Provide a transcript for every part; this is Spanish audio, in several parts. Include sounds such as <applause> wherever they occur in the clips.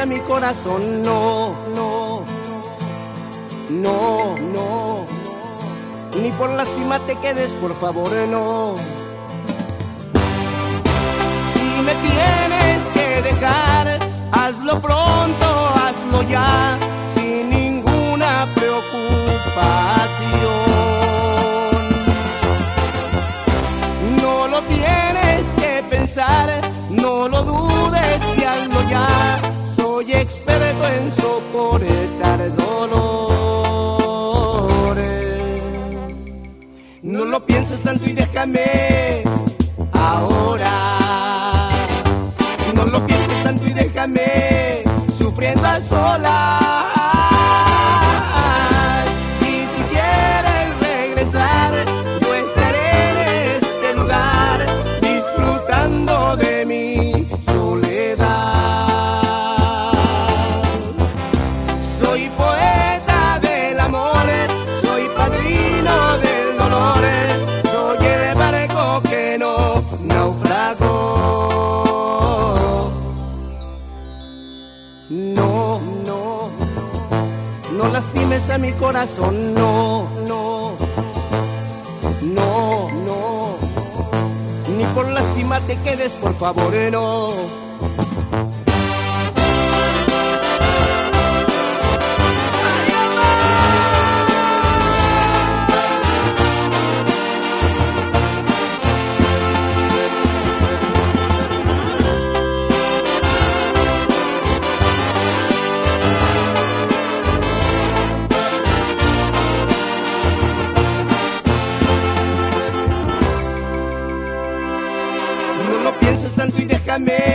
A mi corazón, no, no, no, no, ni por lástima te quedes, por favor, no. Si me tienes que dejar, hazlo pronto, hazlo ya, sin ninguna preocupación. No lo tienes que pensar, no lo dudes y hazlo ya. Experto en soportar dolores. No lo pienses tanto y déjame lastimes a mi corazón, no, no, no, no, ni por lástima te quedes, por favor, no. Tanto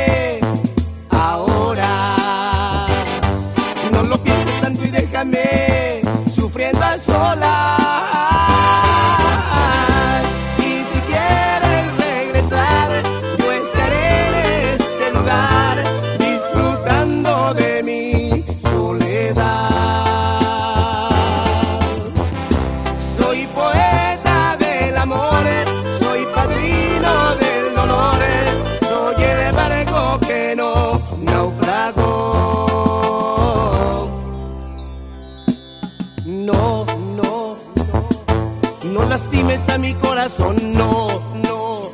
no lastimes a mi corazón, no, no,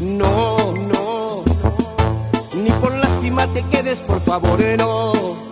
no, no, ni por lástima te quedes, por favor, no.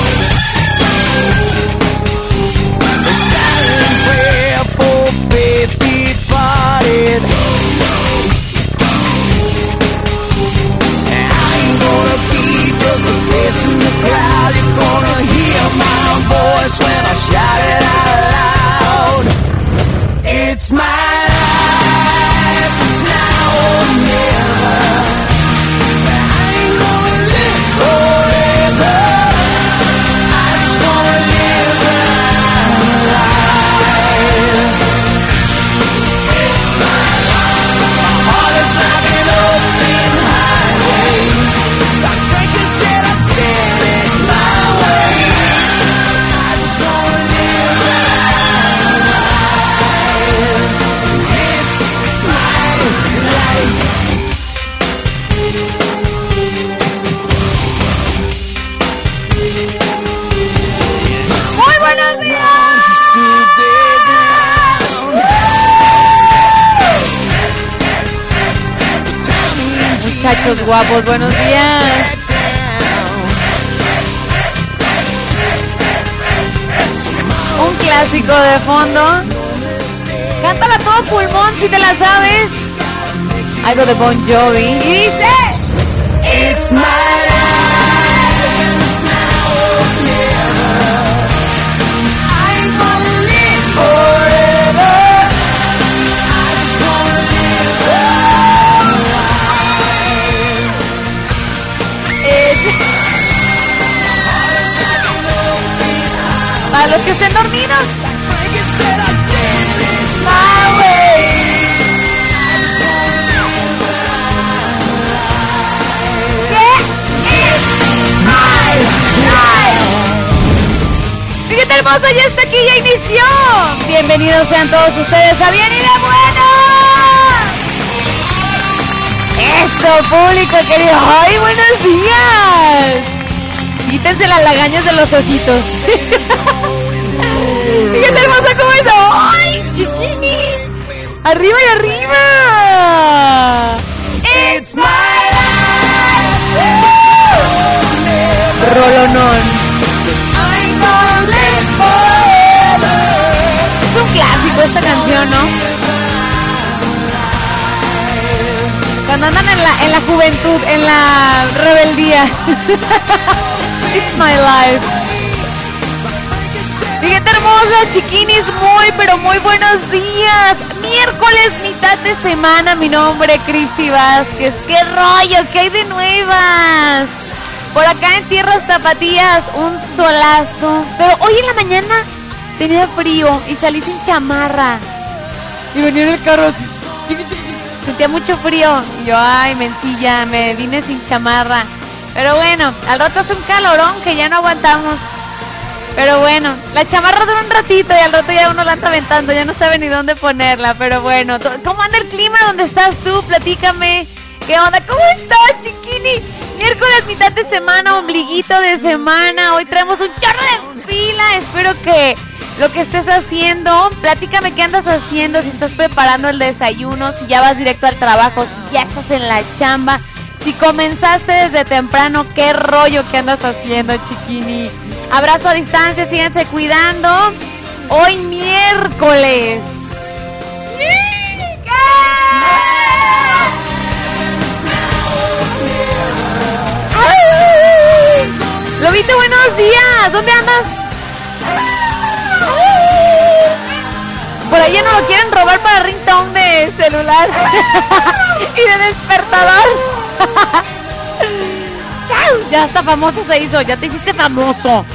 In the crowd. You're gonna hear my voice when I shout it out loud. It's my life, it's now or never. Muchachos guapos, buenos días. Un clásico de fondo. Cántala todo pulmón si te la sabes. Algo de Bon Jovi. Y dice... It's my Para los que estén dormidos. Fíjate hermosa, ya está aquí, ya inició. Bienvenidos sean todos ustedes a Bien y de Bueno. Eso, público querido. ¡Ay, buenos días! Quítense las lagañas de los ojitos. <laughs> Fíjate hermosa cómo es. ¡Ay, chiquini! ¡Arriba y arriba! ¡It's my life! Rolonón. Es un clásico esta canción, ¿no? Cuando andan en la, en la juventud, en la rebeldía. <laughs> It's my life. Fíjate hermosa, chiquinis, muy, pero muy buenos días. Miércoles, mitad de semana, mi nombre Cristi Vázquez. ¿Qué rollo? ¿Qué hay de nuevas? Por acá en Tierras Tapatías, un solazo. Pero hoy en la mañana tenía frío y salí sin chamarra. Y venía en el carro Sentía mucho frío. Y yo, ay, mencilla, me vine sin chamarra. Pero bueno, al rato hace un calorón que ya no aguantamos. Pero bueno, la chamarra dura un ratito y al rato ya uno la anda aventando, ya no sabe ni dónde ponerla. Pero bueno, ¿cómo anda el clima? ¿Dónde estás tú? Platícame. ¿Qué onda? ¿Cómo estás, chiquini? Miércoles, mitad de semana, ombliguito de semana. Hoy traemos un chorro de fila. Espero que lo que estés haciendo, platícame qué andas haciendo, si estás preparando el desayuno, si ya vas directo al trabajo, si ya estás en la chamba, si comenzaste desde temprano, qué rollo que andas haciendo, chiquini. Abrazo a distancia, síganse cuidando. Hoy miércoles. Lobito, buenos días. ¿Dónde andas? Por allá no lo quieren robar para ringtone de celular <laughs> y de despertador. <laughs> ¡Chao! Ya está famoso se hizo, ya te hiciste famoso.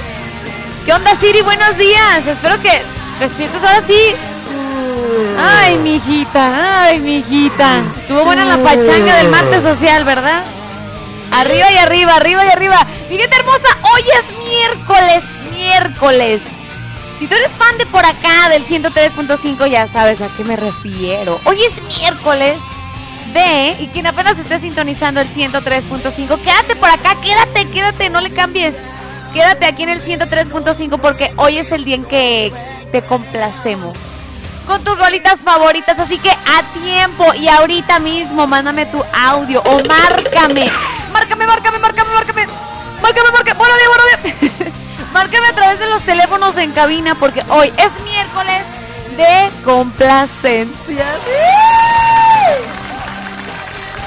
¿Qué onda, Siri? Buenos días. Espero que despiertes ahora sí. Ay, mi hijita, ay, mi hijita. Estuvo buena la pachanga del martes social, ¿verdad? Arriba y arriba, arriba y arriba. Fíjate, hermosa, hoy es miércoles, miércoles. Si tú eres fan de por acá del 103.5 ya sabes a qué me refiero. Hoy es miércoles de, y quien apenas esté sintonizando el 103.5, quédate por acá, quédate, quédate, no le cambies. Quédate aquí en el 103.5 porque hoy es el día en que te complacemos con tus rolitas favoritas. Así que a tiempo y ahorita mismo mándame tu audio o márcame. Márcame, márcame, márcame, márcame. Márcame, márcame. Bueno, bueno, día. <laughs> márcame a través de los teléfonos en cabina porque hoy es miércoles de complacencia.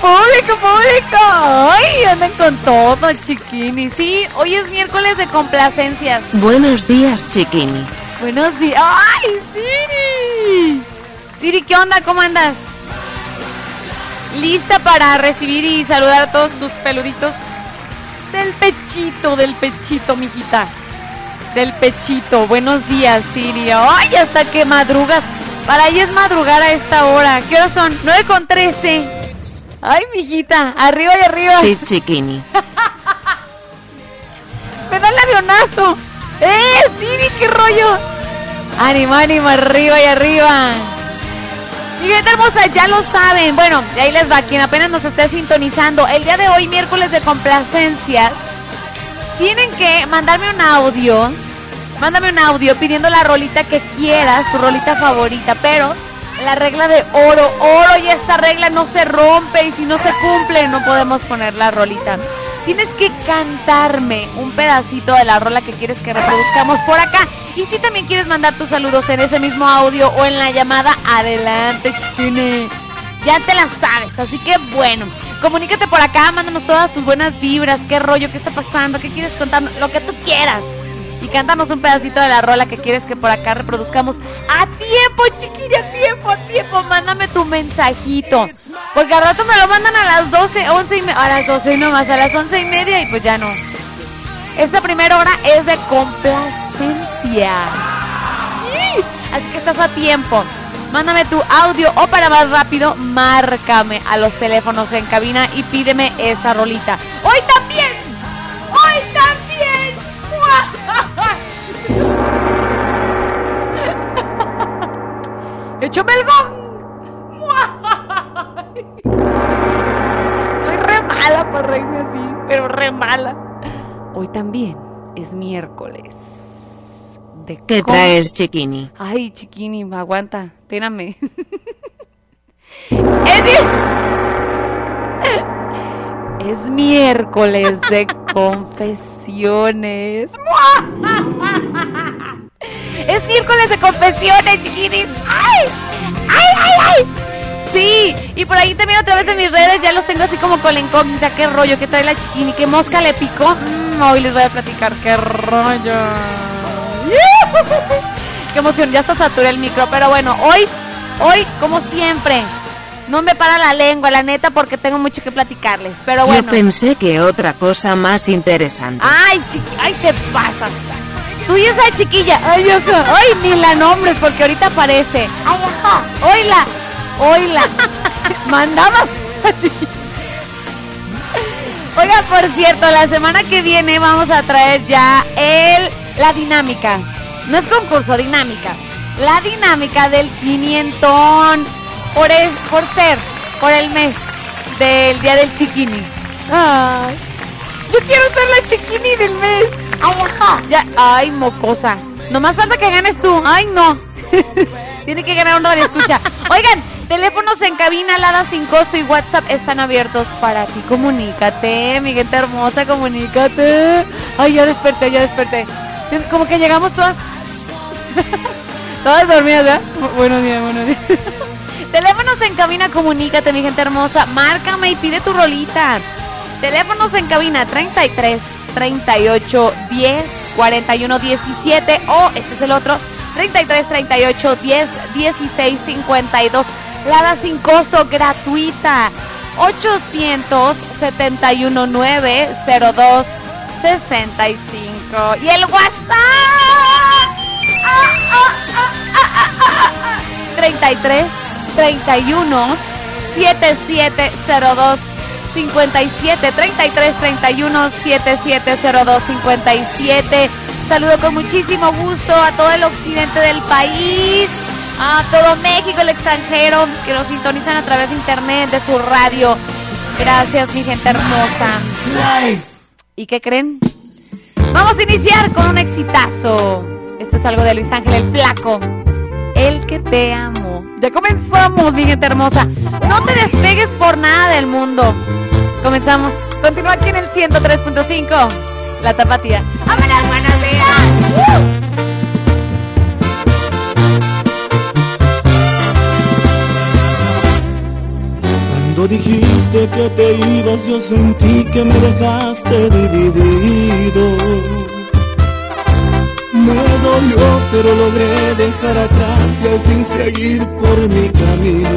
Público, público. Ay, andan con todo, chiquini. Sí, hoy es miércoles de complacencias. Buenos días, chiquini. Buenos días. ¡Ay, Siri! Siri, ¿qué onda? ¿Cómo andas? ¿Lista para recibir y saludar a todos tus peluditos? Del pechito, del pechito, mijita. Del pechito. Buenos días, Siri. ¡Ay, hasta que madrugas! Para ella es madrugar a esta hora. ¿Qué hora son? 9 con 13. Ay, mijita, arriba y arriba. Sí, chiquini. <laughs> Me da el avionazo. ¡Eh, Siri, qué rollo! Ánimo, ánimo, arriba y arriba. Y gente hermosa, ya lo saben. Bueno, de ahí les va, quien apenas nos esté sintonizando. El día de hoy, miércoles de complacencias, tienen que mandarme un audio. Mándame un audio pidiendo la rolita que quieras, tu rolita favorita, pero la regla de oro, oro y esta regla no se rompe y si no se cumple no podemos poner la rolita. Tienes que cantarme un pedacito de la rola que quieres que reproduzcamos por acá. Y si también quieres mandar tus saludos en ese mismo audio o en la llamada, adelante, chiquine. Ya te la sabes, así que bueno, comunícate por acá, mándanos todas tus buenas vibras, qué rollo, qué está pasando, qué quieres contar, lo que tú quieras y cántanos un pedacito de la rola que quieres que por acá reproduzcamos. A tiempo, chiquilla, a tiempo, a tiempo. Mándame tu mensajito. Porque al rato me lo mandan a las 12, 11 y media. A las 12 nomás, a las 11 y media y pues ya no. Esta primera hora es de complacencias. Así que estás a tiempo. Mándame tu audio o para más rápido, márcame a los teléfonos en cabina y pídeme esa rolita. Hoy también, ¡Échame el gong! Soy re mala para reírme así, pero re mala. Hoy también es miércoles. De ¿Qué traes, Chiquini? Ay, Chiquini, aguanta, espérame. <laughs> es, es miércoles de <laughs> confesiones. <laughs> <laughs> Es miércoles de confesiones, chiquinis. ¡Ay! ¡Ay, ay, ay! Sí, y por ahí también a través de mis redes ya los tengo así como con la incógnita. ¿Qué rollo? ¿Qué trae la chiquini? ¿Qué mosca le picó? Mm, hoy les voy a platicar qué rollo. <laughs> ¡Qué emoción! Ya está saturé el micro, pero bueno, hoy, hoy, como siempre, no me para la lengua, la neta, porque tengo mucho que platicarles. Pero bueno. Yo pensé que otra cosa más interesante. Ay, chiqui, ay, te pasas. Tú y esa chiquilla, ay, ay, ni la nombres porque ahorita aparece. Ay, ajá. Oila, oila. <laughs> Mandabas a chiquilla. Oiga, por cierto, la semana que viene vamos a traer ya el la dinámica. No es concurso, dinámica. La dinámica del 500 por, es, por ser, por el mes del día del chiquini. Ay, yo quiero ser la chiquini del mes. Ay, ajá. Ya, ay, mocosa. Nomás falta que ganes tú. Ay, no. <laughs> Tiene que ganar un radio escucha. Oigan, teléfonos en cabina, Lada sin costo y WhatsApp están abiertos para ti. Comunícate, mi gente hermosa, comunícate. Ay, ya desperté, ya desperté. Como que llegamos todas. <laughs> todas dormidas, ¿verdad? Buenos días, buenos días. <laughs> Teléfonos en cabina, comunícate, mi gente hermosa. Márcame y pide tu rolita. Teléfonos en cabina 33 38 10 41 17 o este es el otro 33 38 10 16 52. Lada sin costo gratuita 871 9 02 65 y el WhatsApp ah, ah, ah, 33 31 7702 57 33 31 7702 57 Saludo con muchísimo gusto a todo el occidente del país, a todo México, el extranjero, que nos sintonizan a través de internet, de su radio. Gracias, mi gente hermosa. ¿Y qué creen? Vamos a iniciar con un exitazo. Esto es algo de Luis Ángel el Flaco. El que te amo. Ya comenzamos, mi hermosa. No te despegues por nada del mundo. Comenzamos. Continúa aquí en el 103.5. La tapatía. ¡Vámonos, buenos días! Cuando dijiste que te ibas, yo sentí que me dejaste dividido. Me dolió, pero logré dejar atrás y al fin seguir por mi camino.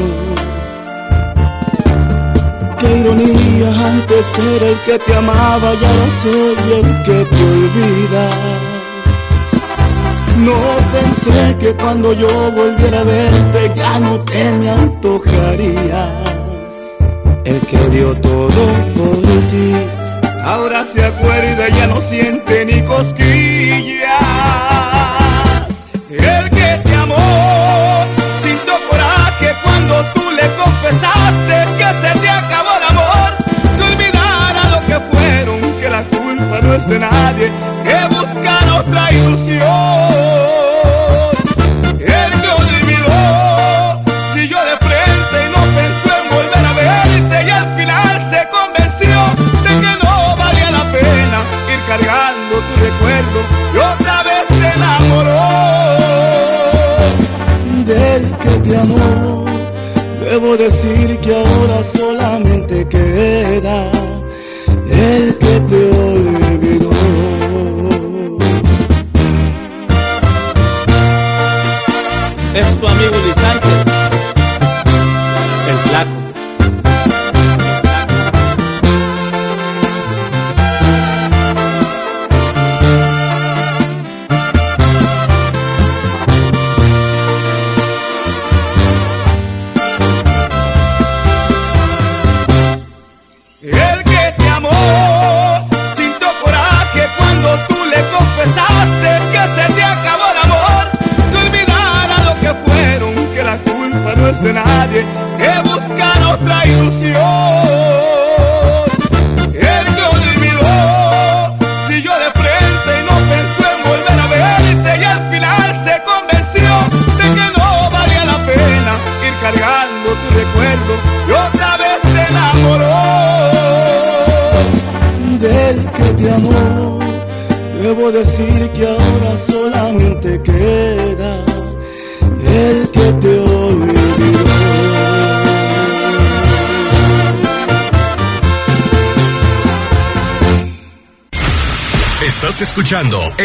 Qué ironía, antes era el que te amaba y ahora soy el que te olvida. No pensé que cuando yo volviera a verte ya no te me antojarías. El que dio todo por ti, ahora se acuerda y ya no siente ni cosquillas. El que te amó sintió coraje cuando tú le confesaste que se te acabó el amor. Que olvidara lo que fueron, que la culpa no es de nadie, que buscar otra ilusión. Debo decir que ahora solamente queda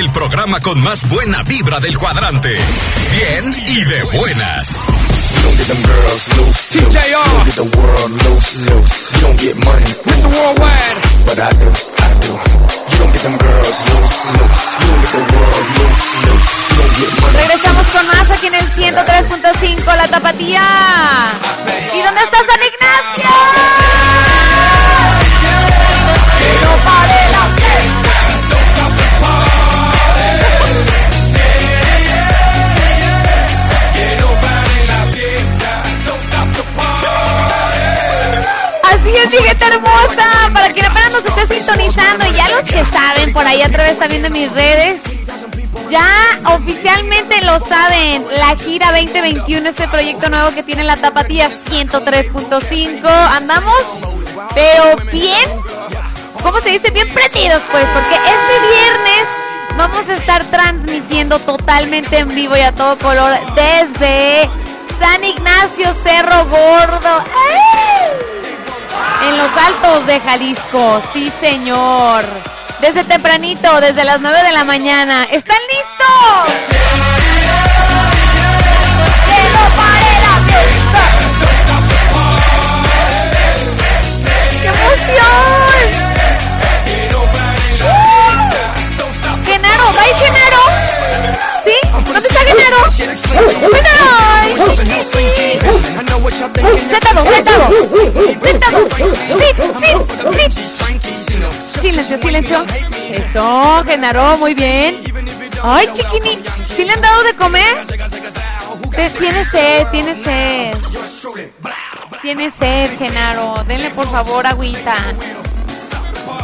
el programa con más buena vibra del cuadrante. Bien y de buenas. TJR. Mr. Worldwide. But I do, I do. You don't get them girls loose, loose. You don't get the world loose, loose. You don't get money. Regresamos con más aquí en el 103.5 La Tapatía. ¿Y dónde está San Ignacio? Por ahí a través también de mis redes, ya oficialmente lo saben. La gira 2021, este proyecto nuevo que tiene la Tapatía 103.5. Andamos, pero bien, ¿cómo se dice? Bien prendidos, pues, porque este viernes vamos a estar transmitiendo totalmente en vivo y a todo color desde San Ignacio Cerro Gordo. En los altos de Jalisco, sí señor. Desde tempranito, desde las 9 de la mañana. ¿Están listos? ¡Que la! ¡Qué emoción! ¡Uh! ¡Genaro! ¿Va Genaro? ¿Sí? ¿Dónde está Genaro? ¡Genaro! Sentado, sentado. Sentado. Sit, sit, sit. Silencio, silencio. Eso, Genaro, muy bien. Ay, chiquini, ¿sí le han dado de comer? Tiene sed, tiene sed. Tiene sed, Genaro. Denle por favor agüita.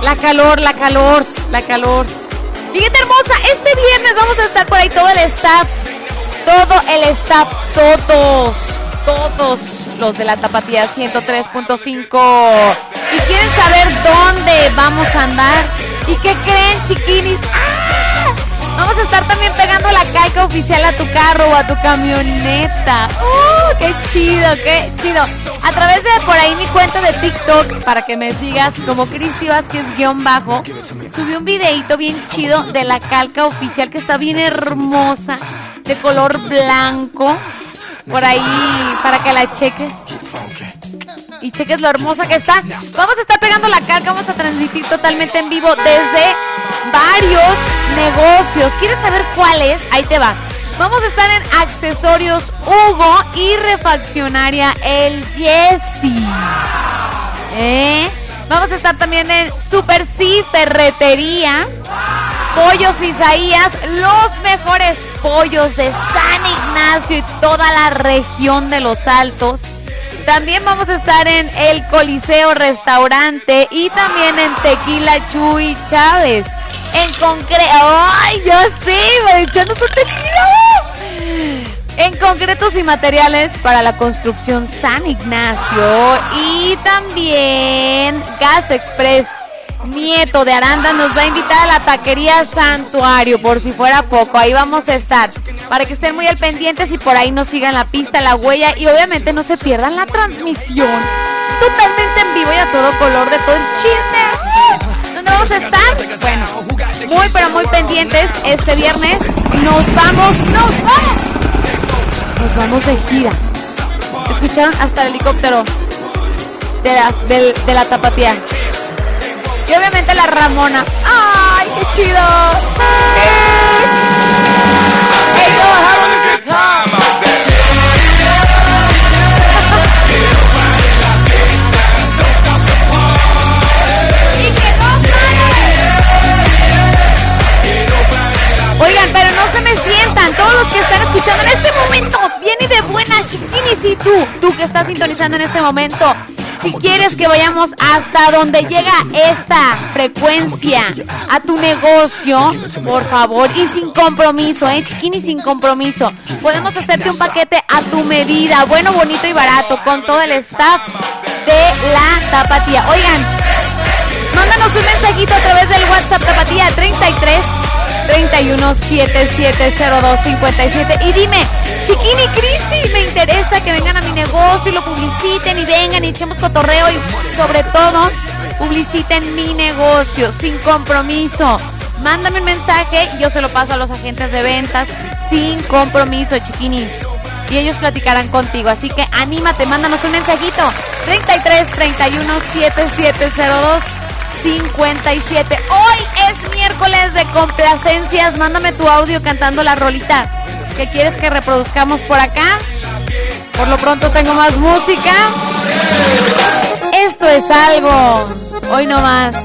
La calor, la calor, la calor. Fíjate hermosa, este viernes vamos a estar por ahí todo el staff. Todo el staff, todos, todos los de la Tapatía 103.5. Y quieren saber dónde vamos a andar. ¿Y qué creen, chiquinis? ¡Ah! Vamos a estar también pegando la calca oficial a tu carro o a tu camioneta. ¡Uh! ¡Qué chido, qué chido! A través de por ahí mi cuenta de TikTok, para que me sigas como Cristi Vázquez guion bajo, subí un videito bien chido de la calca oficial que está bien hermosa, de color blanco. Por ahí, para que la cheques. Y cheques lo hermosa que está. Vamos a estar pegando la calca, vamos a transmitir totalmente en vivo desde varios negocios. ¿Quieres saber cuáles? Ahí te va. Vamos a estar en Accesorios Hugo y Refaccionaria El Jessy. ¿Eh? Vamos a estar también en Super Sí Ferretería. Pollos Isaías, los mejores pollos de San Ignacio y toda la región de los Altos. También vamos a estar en el Coliseo Restaurante y también en Tequila Chuy Chávez. En concreto, ¡ay! ¡Me echando su tequila! En concretos y materiales para la construcción San Ignacio y también Gas Express Nieto de Aranda nos va a invitar a la taquería Santuario, por si fuera poco. Ahí vamos a estar. Para que estén muy al pendientes y por ahí nos sigan la pista, la huella y obviamente no se pierdan la transmisión. Totalmente en vivo y a todo color de todo el chisme. ¿Dónde vamos a estar? Bueno, muy pero muy pendientes. Este viernes nos vamos, nos vamos. Nos vamos de gira. ¿Escucharon? Hasta el helicóptero de la, de la tapatía. Y obviamente la Ramona. ¡Ay, qué chido! Hey, have y tú, tú que estás sintonizando en este momento, si quieres que vayamos hasta donde llega esta frecuencia a tu negocio, por favor, y sin compromiso, eh, chiquini, sin compromiso, podemos hacerte un paquete a tu medida, bueno, bonito y barato, con todo el staff de la tapatía. Oigan, Mándanos un mensajito a través del WhatsApp Tapatía 33 31 7702 57 y dime, Chiquini Cristi, me interesa que vengan a mi negocio y lo publiciten y vengan y echemos cotorreo y sobre todo publiciten mi negocio sin compromiso. Mándame un mensaje, yo se lo paso a los agentes de ventas sin compromiso, chiquinis. Y ellos platicarán contigo. Así que anímate, mándanos un mensajito. 33 31 7702 57. Hoy es miércoles de complacencias. Mándame tu audio cantando la rolita que quieres que reproduzcamos por acá. Por lo pronto tengo más música. Esto es algo. Hoy no más.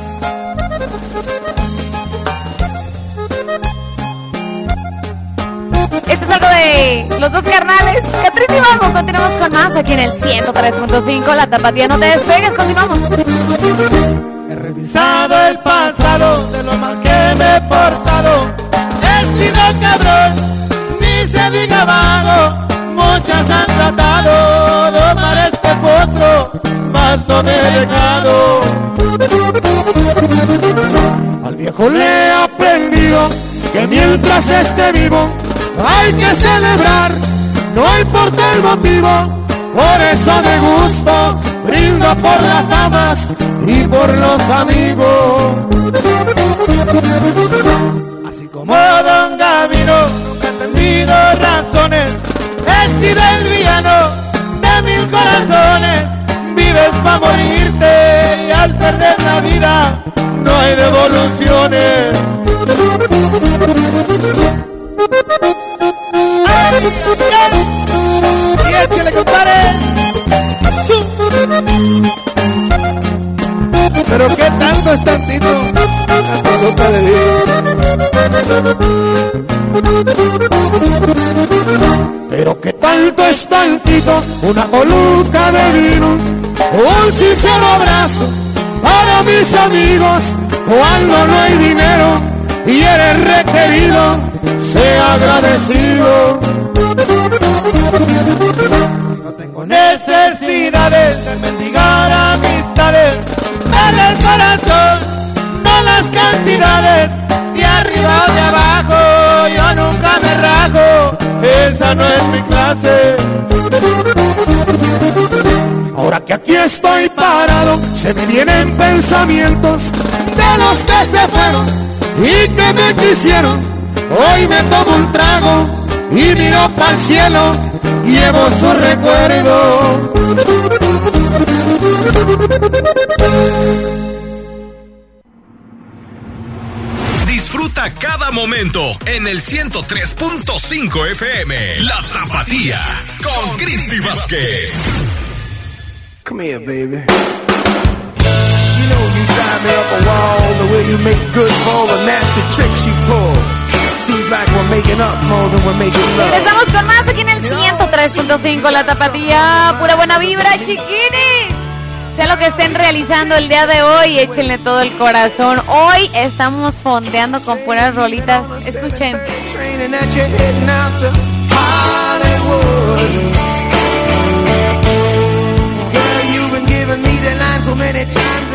Esto es algo de los dos carnales. Catrín y Mago. Continuamos con más aquí en el 103.5. La tapatía no te despegues. Continuamos. Revisado el pasado de lo mal que me he portado. He sido cabrón, ni se diga vago. Muchas han tratado de domar este potro, mas no me he dejado. Al viejo le he aprendido que mientras esté vivo hay que celebrar, no importa el motivo. Por eso me gusto, brindo por las damas y por los amigos. Así como Don Gavino, nunca he entendido razones. He sido el villano de mil corazones. Vives para morirte y al perder la vida no hay devoluciones. Ay, ay. Échale, compadre. Pero qué tanto es tantito. Tantito para Pero qué tanto es tantito. Una coluca de vino. Un sincero abrazo para mis amigos. Cuando no hay dinero y eres requerido, sea agradecido. Tengo necesidades de mendigar amistades. Dale el corazón, no las cantidades. De arriba o de abajo, yo nunca me rajo. Esa no es mi clase. Ahora que aquí estoy parado, se me vienen pensamientos de los que se fueron y que me quisieron. Hoy me tomo un trago y miro para el cielo, llevo su recuerdo. Disfruta cada momento en el 103.5 FM. La Tapatía con Cristi Vázquez. Come here, baby. You know you drive me up a wall the way you make good for the nasty tricks you pull. Seems like we're making up more than we're making love. Regresamos con más aquí en el 103.5 La Tapatía. Pura buena vibra, chiquinis. Sea lo que estén realizando el día de hoy, échenle todo el corazón. Hoy estamos fondeando con puras rolitas. Escuchen.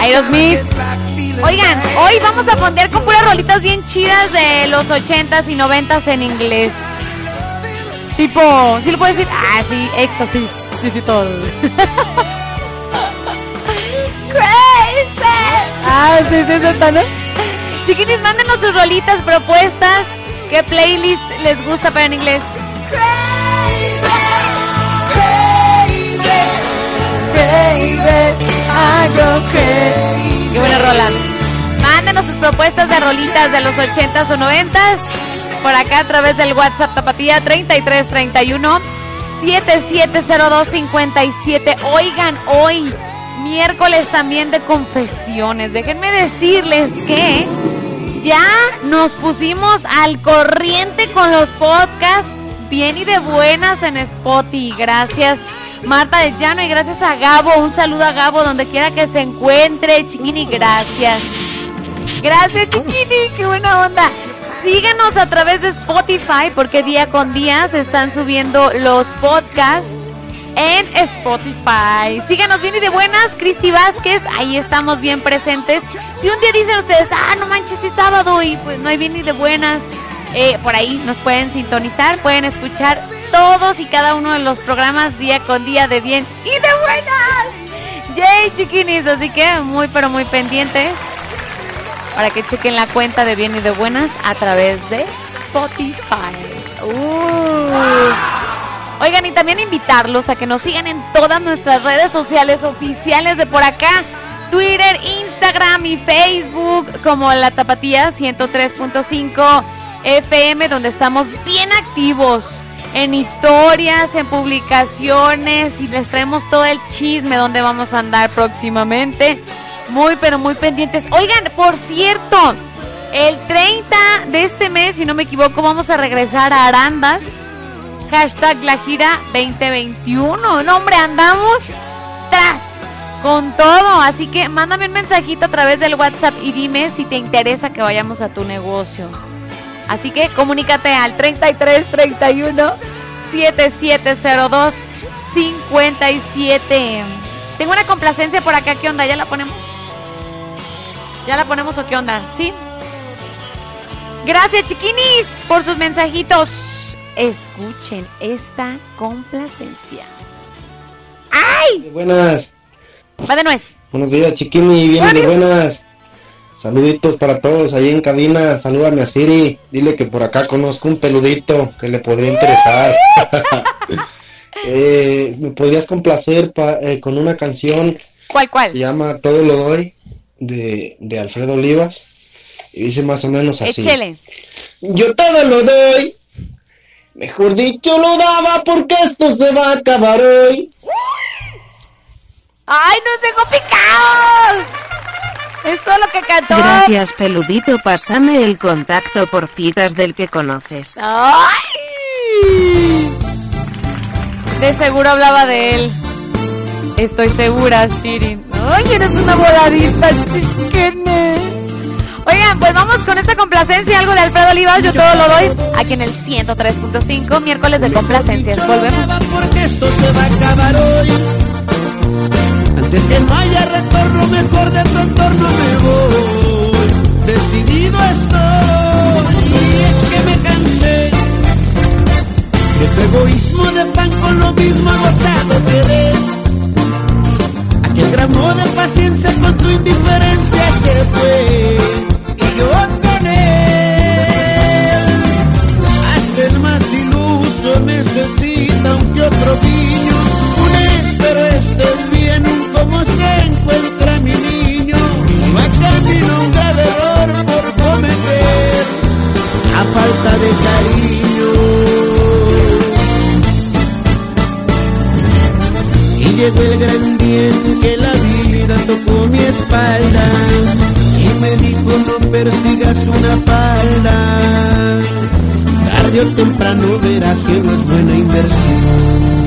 Aerosmith. Oigan, hoy vamos a poner con puras rolitas bien chidas de los 80s y 90s en inglés. Tipo, ¿sí lo puedes decir? Ah, sí, éxtasis digital. <laughs> Crazy. Ah, sí, sí, eso ¿no? Chiquinis, mándenos sus rolitas, propuestas. ¿Qué playlist les gusta para en inglés? Qué buena rola. Mándenos sus propuestas de rolitas de los 80s o 90s por acá a través del WhatsApp Tapatía 3331 770257. Oigan, hoy miércoles también de confesiones. Déjenme decirles que ya nos pusimos al corriente con los podcasts bien y de buenas en Spotify. Gracias Marta de Llano y gracias a Gabo. Un saludo a Gabo donde quiera que se encuentre. Chiquini, gracias. Gracias, Chiquini. Qué buena onda. Síguenos a través de Spotify porque día con día se están subiendo los podcasts en Spotify. Síganos bien y de buenas, Cristi Vázquez. Ahí estamos bien presentes. Si un día dicen ustedes, ah, no manches, es sábado y pues no hay bien y de buenas, eh, por ahí nos pueden sintonizar, pueden escuchar todos y cada uno de los programas día con día de bien y de buenas. Yay, chiquinis, así que muy pero muy pendientes para que chequen la cuenta de bien y de buenas a través de Spotify. Uh. Oigan, y también invitarlos a que nos sigan en todas nuestras redes sociales oficiales de por acá. Twitter, Instagram y Facebook como La Tapatía 103.5 FM, donde estamos bien activos en historias, en publicaciones y les traemos todo el chisme donde vamos a andar próximamente. Muy, pero muy pendientes. Oigan, por cierto, el 30 de este mes, si no me equivoco, vamos a regresar a Arandas. Hashtag la gira 2021. No, hombre, andamos tras con todo. Así que mándame un mensajito a través del WhatsApp y dime si te interesa que vayamos a tu negocio. Así que comunícate al 33 31 7702 57. Tengo una complacencia por acá, ¿qué onda? ¿Ya la ponemos? ¿Ya la ponemos o qué onda? ¿Sí? Gracias, chiquinis, por sus mensajitos. Escuchen esta complacencia. ¡Ay! Buenas. Va de nuez. Buenos días, chiquini, bien de buenas. Saluditos para todos ahí en cabina. Salúdame a Siri. Dile que por acá conozco un peludito que le podría interesar. <laughs> eh, ¿Me podrías complacer eh, con una canción? ¿Cuál, cuál? Se llama Todo lo doy de, de Alfredo Olivas. Y dice más o menos así. Échele. Yo todo lo doy. Mejor dicho, lo daba porque esto se va a acabar hoy. ¡Ay, nos dejó picados! Es todo lo que cantó. Gracias, peludito. Pásame el contacto por fitas del que conoces. ¡Ay! De seguro hablaba de él. Estoy segura, Siri. ¡Ay, eres una voladita, chiquene! Oigan, pues vamos con esta complacencia, algo de Alfredo Olivas, yo todo lo doy, aquí en el 103.5, miércoles de complacencias. Volvemos. Porque esto se va a acabar hoy. Antes que no haya retorno, mejor de tu entorno me voy. Decidido estoy, y es que me cansé de tu egoísmo de pan con lo mismo agotado querer. Aquel gramo de paciencia con tu indiferencia se fue, y yo con él. Hasta el más iluso necesita un que otro guiño, un espero estés se encuentra mi niño. Va camino un grave error por cometer, a falta de cariño. Y llegó el gran día en que la vida tocó mi espalda y me dijo no persigas una falda. Tarde o temprano verás que no es buena inversión.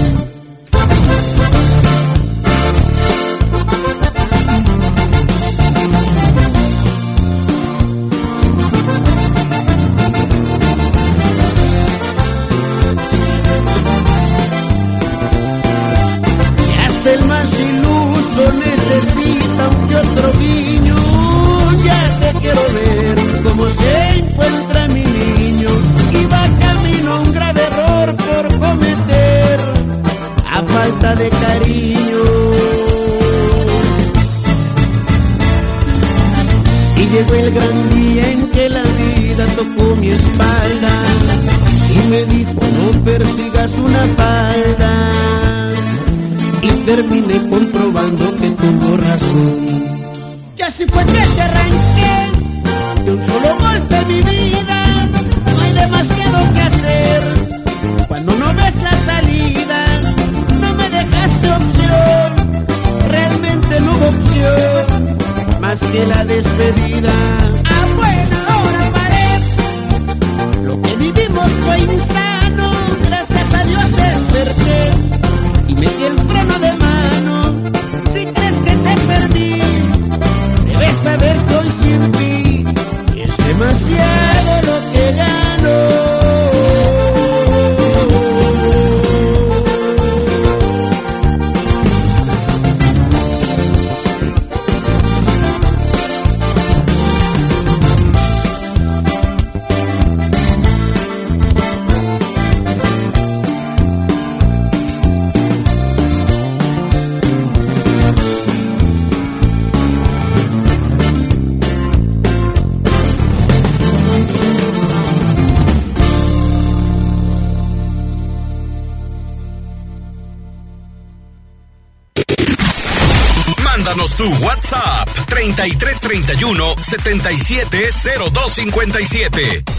770257.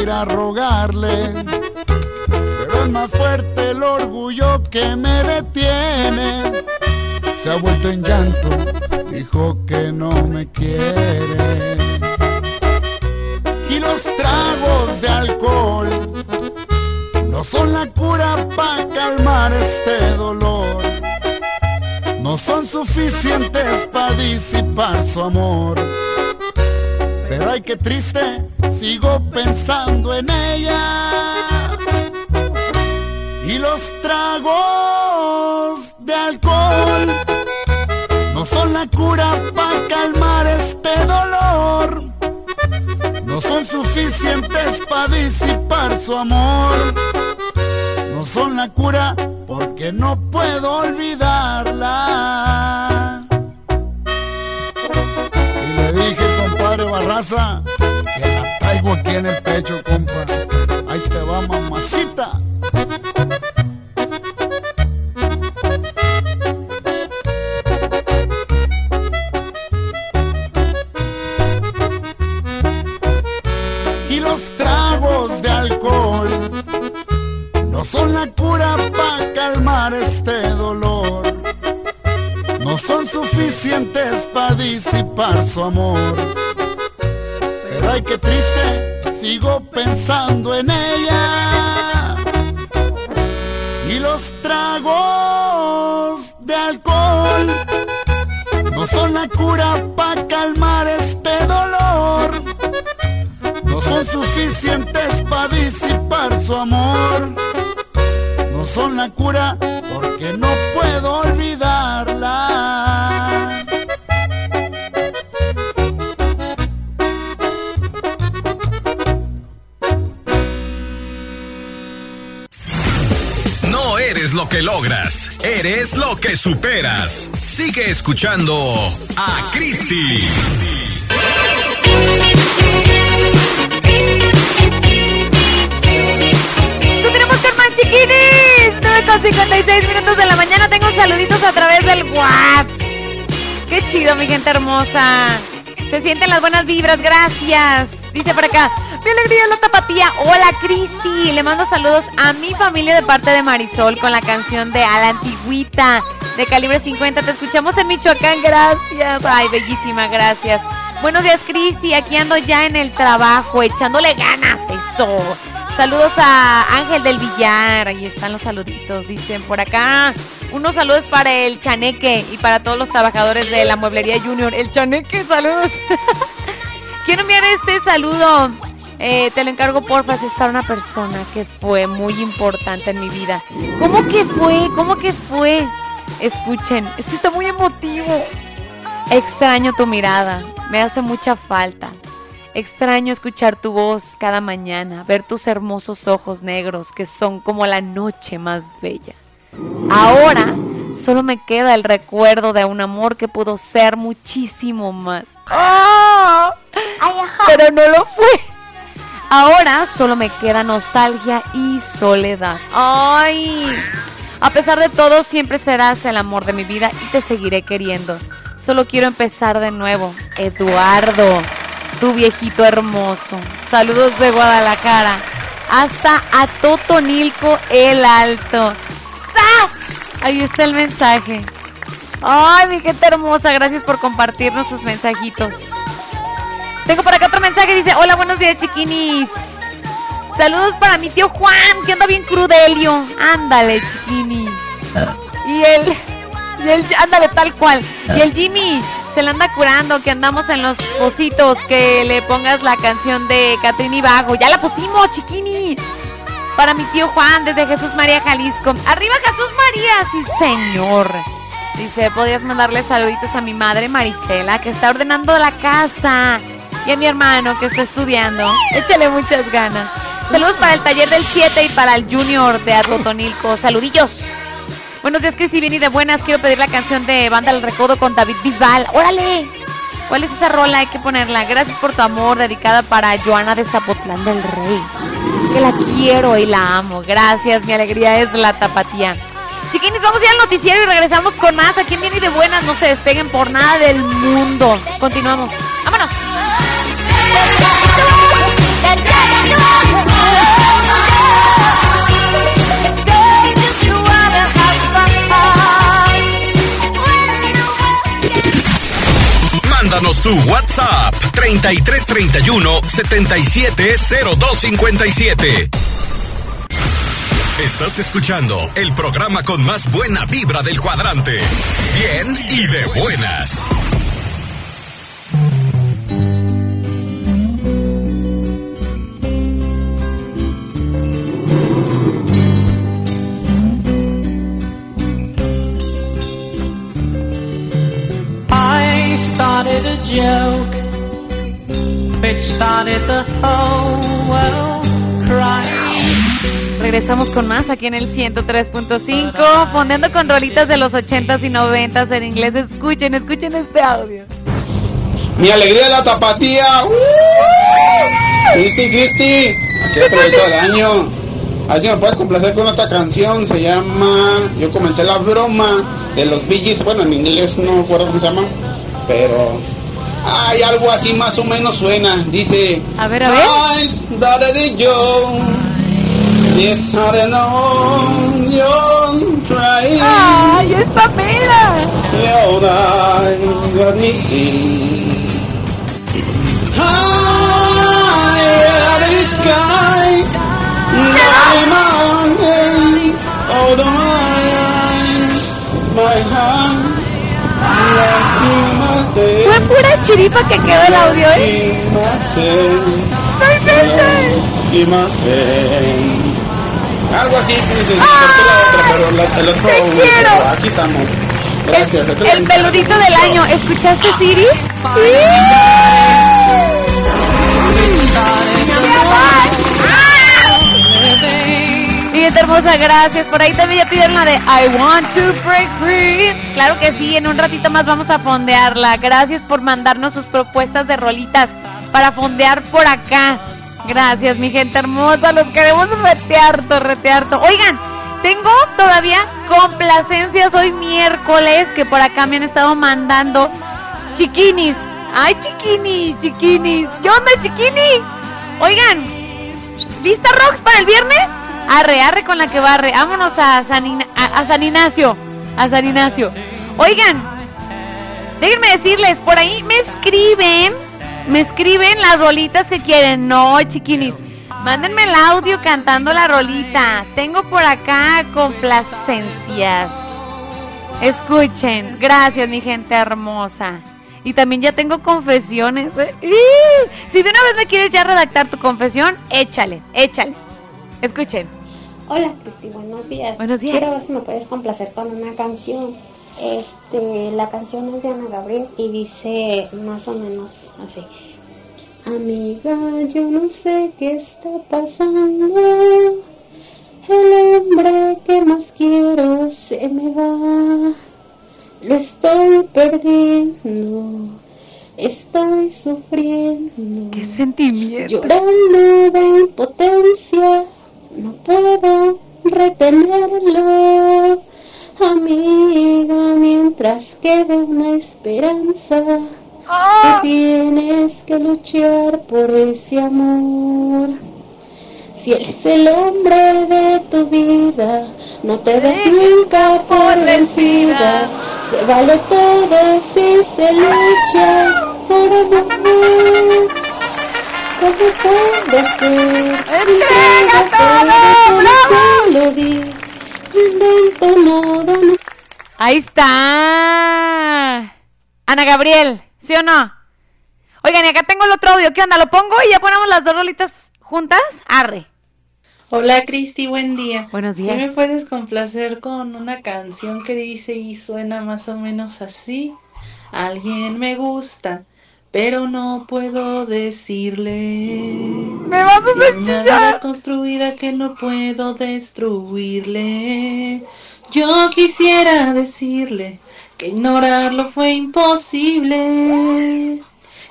Ir a rogarle. Pero es más fuerte el orgullo que me detiene. Se ha vuelto en llanto, dijo que no me quiere. Y los tragos de alcohol no son la cura para calmar este dolor. No son suficientes para disipar su amor. Pero ay, qué triste, sigo pensando en ella. Y los tragos de alcohol no son la cura para calmar este dolor. No son suficientes para disipar su amor. No son la cura porque no puedo olvidarla. Y le dije, compadre Barraza, en el pecho, compa. Ahí te va, mamacita. Escuchando a Cristi. Continuamos con más chiquinis. 9 con 56 minutos de la mañana. Tengo saluditos a través del WhatsApp. Qué chido, mi gente hermosa. Se sienten las buenas vibras, gracias. Dice por acá, mi alegría la tapatía. Hola, Cristi. Le mando saludos a mi familia de parte de Marisol con la canción de A la Antigüita de calibre 50. Te escuchamos en Michoacán, gracias. Ay, bellísima, gracias. Buenos días, Cristi. Aquí ando ya en el trabajo, echándole ganas, eso. Saludos a Ángel del Villar. Ahí están los saluditos. Dicen por acá. Unos saludos para el Chaneque y para todos los trabajadores de la Mueblería Junior. El Chaneque, saludos. <laughs> Quiero enviar este saludo. Eh, te lo encargo, porfa. Es para una persona que fue muy importante en mi vida. ¿Cómo que fue? ¿Cómo que fue? Escuchen, es que está muy emotivo. Extraño tu mirada. Me hace mucha falta. Extraño escuchar tu voz cada mañana, ver tus hermosos ojos negros que son como la noche más bella. Ahora solo me queda el recuerdo de un amor que pudo ser muchísimo más. ¡Ah! Pero no lo fue. Ahora solo me queda nostalgia y soledad. ¡Ay! A pesar de todo, siempre serás el amor de mi vida y te seguiré queriendo. Solo quiero empezar de nuevo. Eduardo, tu viejito hermoso. Saludos de Guadalajara. Hasta a Totonilco el Alto. ¡Sas! Ahí está el mensaje. Ay, mi gente hermosa, gracias por compartirnos sus mensajitos. Tengo por acá otro mensaje, dice, hola, buenos días chiquinis. Saludos para mi tío Juan, que anda bien crudelio. Ándale, chiquini. Y él, y él, ándale tal cual. Y el Jimmy se le anda curando, que andamos en los pocitos, que le pongas la canción de Catrini Vago. Ya la pusimos, chiquini. Para mi tío Juan, desde Jesús María, Jalisco. Arriba Jesús María, sí señor. Dice, podías mandarle saluditos a mi madre Marisela, que está ordenando la casa. Y a mi hermano, que está estudiando. Échale muchas ganas. Saludos para el taller del 7 y para el Junior de Atotonilco. Saludillos. Buenos días, Cristi, bien y de buenas. Quiero pedir la canción de Banda del Recodo con David Bisbal. ¡Órale! ¿Cuál es esa rola? Hay que ponerla. Gracias por tu amor, dedicada para Joana de Zapotlán del Rey. Que la quiero y la amo. Gracias, mi alegría es la tapatía. Chiquinis, vamos a ir al noticiero y regresamos con más. Aquí en Bien y de Buenas no se despeguen por nada del mundo. Continuamos. ¡Vámonos! Mándanos tu WhatsApp 3331 770257. Estás escuchando el programa con más buena vibra del cuadrante. Bien y de buenas. Joke, which started the whole world crying. Regresamos con más aquí en el 103.5, fondeando con rolitas de los 80s y 90s en inglés. Escuchen, escuchen este audio. Mi alegría de la tapatía. Cristi, Cristi. Aquí el proyecto del año. A ver si me puedes complacer con otra canción. Se llama. Yo comencé la broma de los Gees. Bueno, en inglés no recuerdo cómo se llama. Pero. Hay algo así más o menos suena. Dice. A ver, a ver. Nice. Yes, I know you're trying. ¡Ay, esta mela! Your eyes got me see. High out of the sky. My mountain. Oh, eyes. My heart. Fue pura chiripa que quedó el audio, ¿eh? Algo así, dices, la otra, pero la- el otro, ¡Te quiero! aquí estamos. Gracias. El peludito del año. ¿Escuchaste, Siri? Es hermosa, gracias. Por ahí también ya pidieron la de I want to break free. Claro que sí, en un ratito más vamos a fondearla. Gracias por mandarnos sus propuestas de rolitas para fondear por acá. Gracias, mi gente hermosa. Los queremos retear, torretear. to- Oigan, tengo todavía complacencias hoy miércoles que por acá me han estado mandando chiquinis. Ay, chiquini, chiquinis. ¿Qué onda, chiquini? Oigan, ¿lista Rox para el viernes? Arre, arre con la que barre. Vámonos a San, a, a Ignacio. A San Ignacio. Oigan, déjenme decirles, por ahí me escriben, me escriben las rolitas que quieren. No, chiquinis. Mándenme el audio cantando la rolita. Tengo por acá complacencias. Escuchen. Gracias, mi gente hermosa. Y también ya tengo confesiones. ¿eh? Si de una vez me quieres ya redactar tu confesión, échale, échale. Escuchen. Hola Cristi, buenos días. Buenos días. Quiero ver si me puedes complacer con una canción. Este, la canción es de Ana Gabriel y dice más o menos así. Amiga, yo no sé qué está pasando. El hombre que más quiero se me va. Lo estoy perdiendo. Estoy sufriendo. Qué sentimiento. Llorando de impotencia. No puedo retenerlo. Amiga, mientras quede una esperanza. Tú tienes que luchar por ese amor. Si él es el hombre de tu vida, no te des nunca por vencida. Se vale todo si se lucha por amor. ¿Cómo puedo hacer? ¡Entrega todo! Invento modo, no Ahí está. Ana Gabriel, ¿sí o no? Oigan, y acá tengo el otro audio. ¿Qué onda? ¿Lo pongo y ya ponemos las dos rolitas juntas? Arre. Hola Cristi, buen día. Buenos ¿Sí días. me puedes complacer con una canción que dice y suena más o menos así? Alguien me gusta, pero no puedo decirle. Me vas a hacer chillar. construida que no puedo destruirle. Yo quisiera decirle que ignorarlo fue imposible.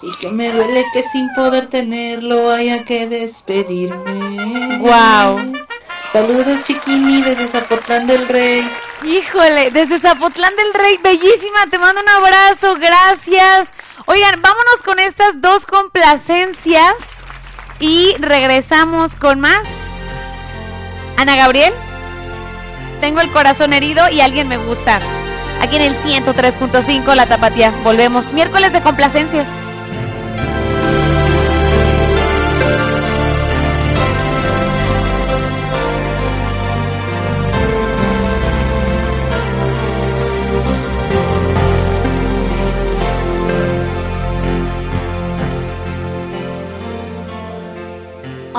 Y que me duele que sin poder tenerlo haya que despedirme. Guau. Saludos chiquini desde Zapotlán del Rey. Híjole, desde Zapotlán del Rey, bellísima, te mando un abrazo, gracias. Oigan, vámonos con estas dos complacencias y regresamos con más. Ana Gabriel, tengo el corazón herido y alguien me gusta. Aquí en el 103.5 La Tapatía. Volvemos miércoles de complacencias.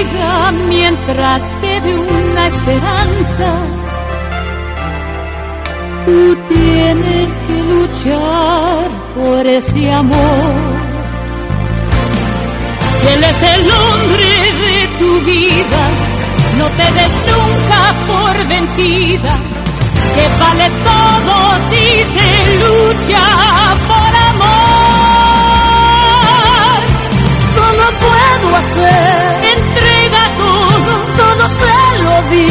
Amiga, mientras quede una esperanza, tú tienes que luchar por ese amor. Si él es el hombre de tu vida, no te des nunca por vencida, que vale todo si se lucha por amor. ¿Cómo puedo hacer? Todo, se lo di.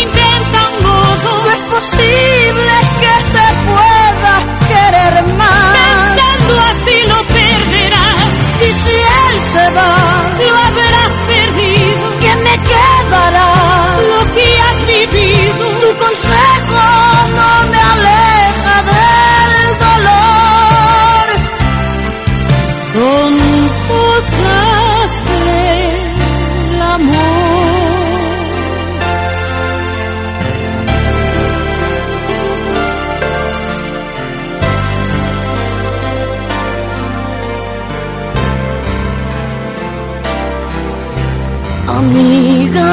Inventa un modo, no es posible que se pueda querer más. Pensando así lo perderás. Y si él se va,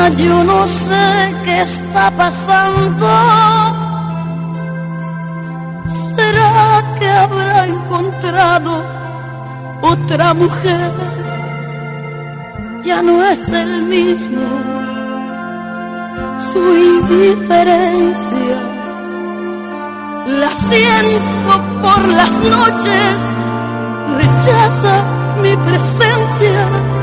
Yo no sé qué está pasando. ¿Será que habrá encontrado otra mujer? Ya no es el mismo. Su indiferencia la siento por las noches. Rechaza mi presencia.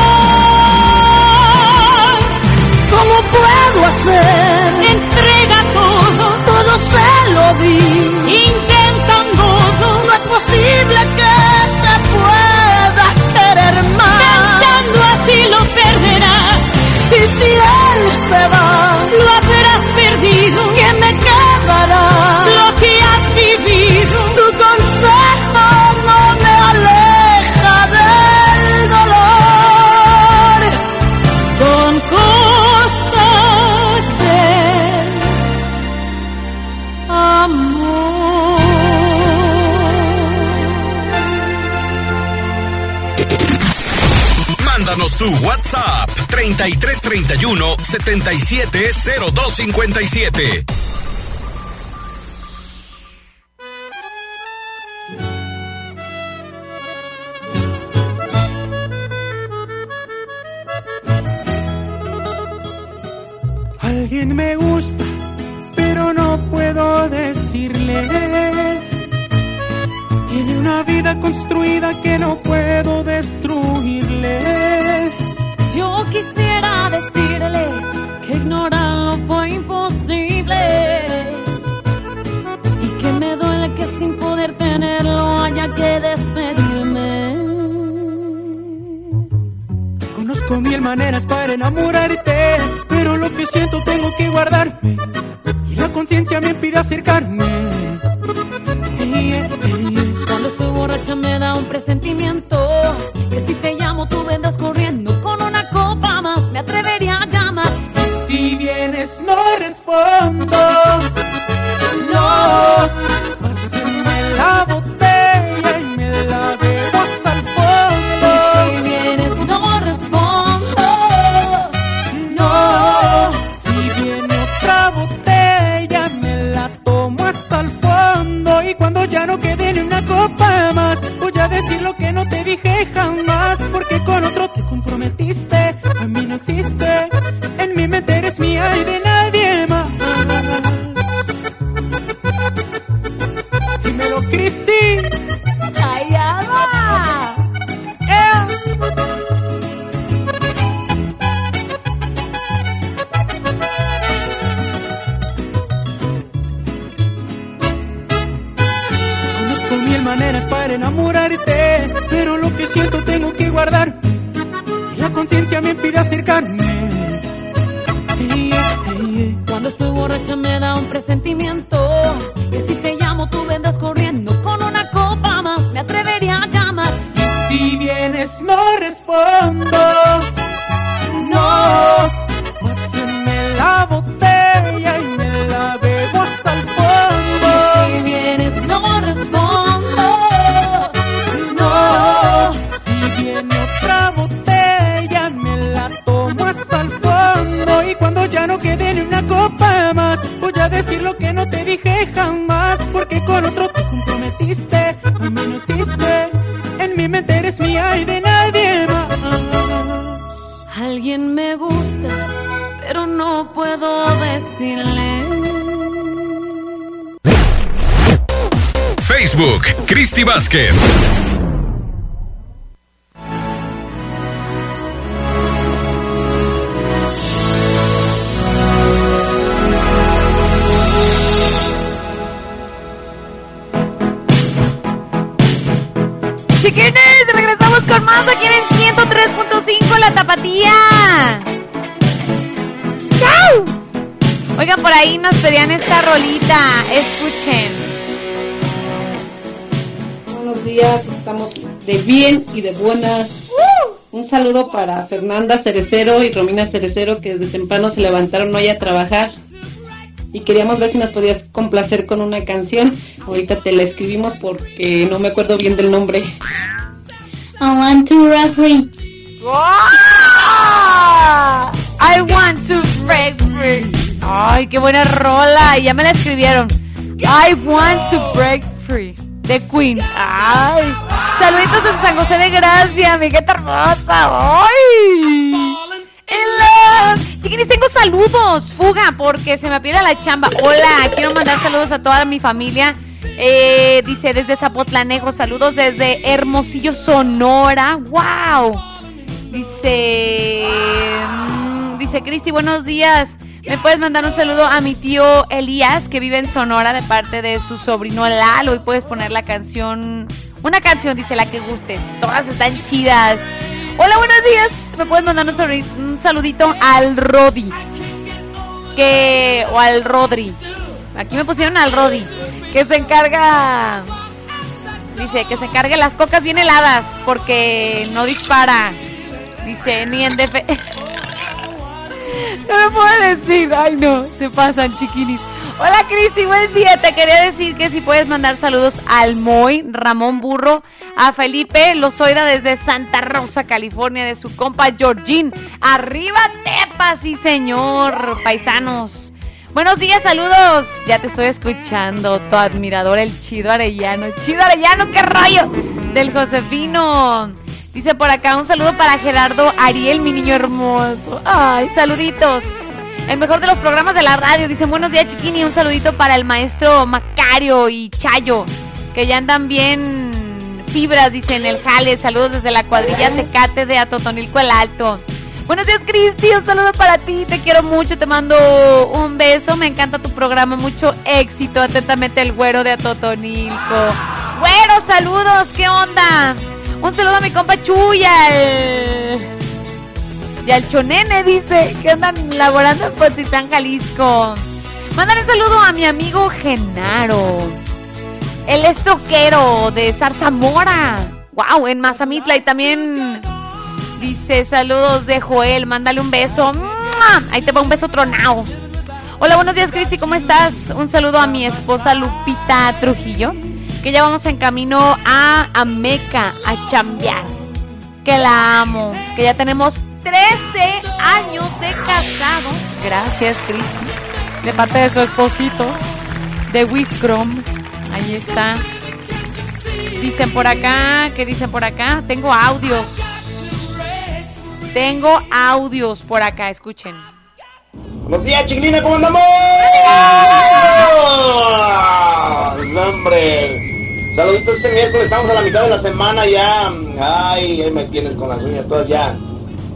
Hacer? Entrega todo, todo se lo di. Intenta un modo, no es posible que se pueda querer más. Pensando así lo perderás. Y si él se va, lo Mándanos tu WhatsApp 3331 770257. Alguien me gusta, pero no puedo decirle. Tiene una vida construida que no puedo destruirle. Yo quisiera decirle que ignorarlo fue imposible y que me duele que sin poder tenerlo haya que despedirme. Conozco mil maneras para enamorarte, pero lo que siento tengo que guardarme. Y la conciencia me impide acercarme. Cuando estoy borracha me da un presentimiento que si te llamo tú vendrás Fernanda Cerecero y Romina Cerecero que desde temprano se levantaron hoy a trabajar. Y queríamos ver si nos podías complacer con una canción. Ahorita te la escribimos porque no me acuerdo bien del nombre. I want to rock free. I want to break free. Ay, qué buena rola. Ya me la escribieron. I want to break free. The Queen. Ay. Saluditos desde San José de Gracia, amigueta hermosa. Ay. Chiquinis, tengo saludos. Fuga, porque se me pide la chamba. Hola, quiero mandar saludos a toda mi familia. Eh, dice desde Zapotlanejo, saludos desde Hermosillo, Sonora. ¡Wow! Dice. mm, Dice Cristi, buenos días. ¿Me puedes mandar un saludo a mi tío Elías, que vive en Sonora, de parte de su sobrino Lalo? Y puedes poner la canción. Una canción, dice la que gustes. Todas están chidas. Hola, buenos días. ¿Me puedes mandar un, saludi- un saludito al Rodi? Que. O al Rodri. Aquí me pusieron al Rodi. Que se encarga. Dice que se encargue las cocas bien heladas. Porque no dispara. Dice, ni en defe. <laughs> No me puedo decir, ay no, se pasan chiquinis. Hola Cristi, buen día. Te quería decir que si puedes mandar saludos al Moy, Ramón Burro, a Felipe Lozoida desde Santa Rosa, California, de su compa Georgine. Arriba Tepa, sí señor, paisanos. Buenos días, saludos. Ya te estoy escuchando, tu admirador, el Chido Arellano. Chido Arellano, qué rollo. Del Josefino. Dice por acá un saludo para Gerardo Ariel, mi niño hermoso. Ay, saluditos. El mejor de los programas de la radio. Dicen buenos días, chiquini. Un saludito para el maestro Macario y Chayo, que ya andan bien fibras, dicen el jale. Saludos desde la cuadrilla Tecate de Atotonilco el Alto. Buenos días, Cristi. Un saludo para ti. Te quiero mucho. Te mando un beso. Me encanta tu programa. Mucho éxito. Atentamente, el güero de Atotonilco. Güero, saludos. ¿Qué onda? Un saludo a mi compa Chuy, al... Y al Chonene, dice, que andan laborando en Poncitlán, Jalisco. Mándale un saludo a mi amigo Genaro. El estroquero de Zarzamora. Wow, en Mazamitla. Y también dice saludos de Joel. Mándale un beso. Ahí te va un beso tronado. Hola, buenos días, Cristi. ¿Cómo estás? Un saludo a mi esposa Lupita Trujillo. Que ya vamos en camino a Ameca a chambear. Que la amo. Que ya tenemos 13 años de casados. Gracias, Cristi. De parte de su esposito. De Wiscrom. Ahí está. Dicen por acá, ¿qué dicen por acá? Tengo audios. Tengo audios por acá, escuchen. Buenos días, chiquilina, ¿cómo andamos? Hombre. Saluditos este miércoles, estamos a la mitad de la semana ya. Ay, ahí me tienes con las uñas todas ya.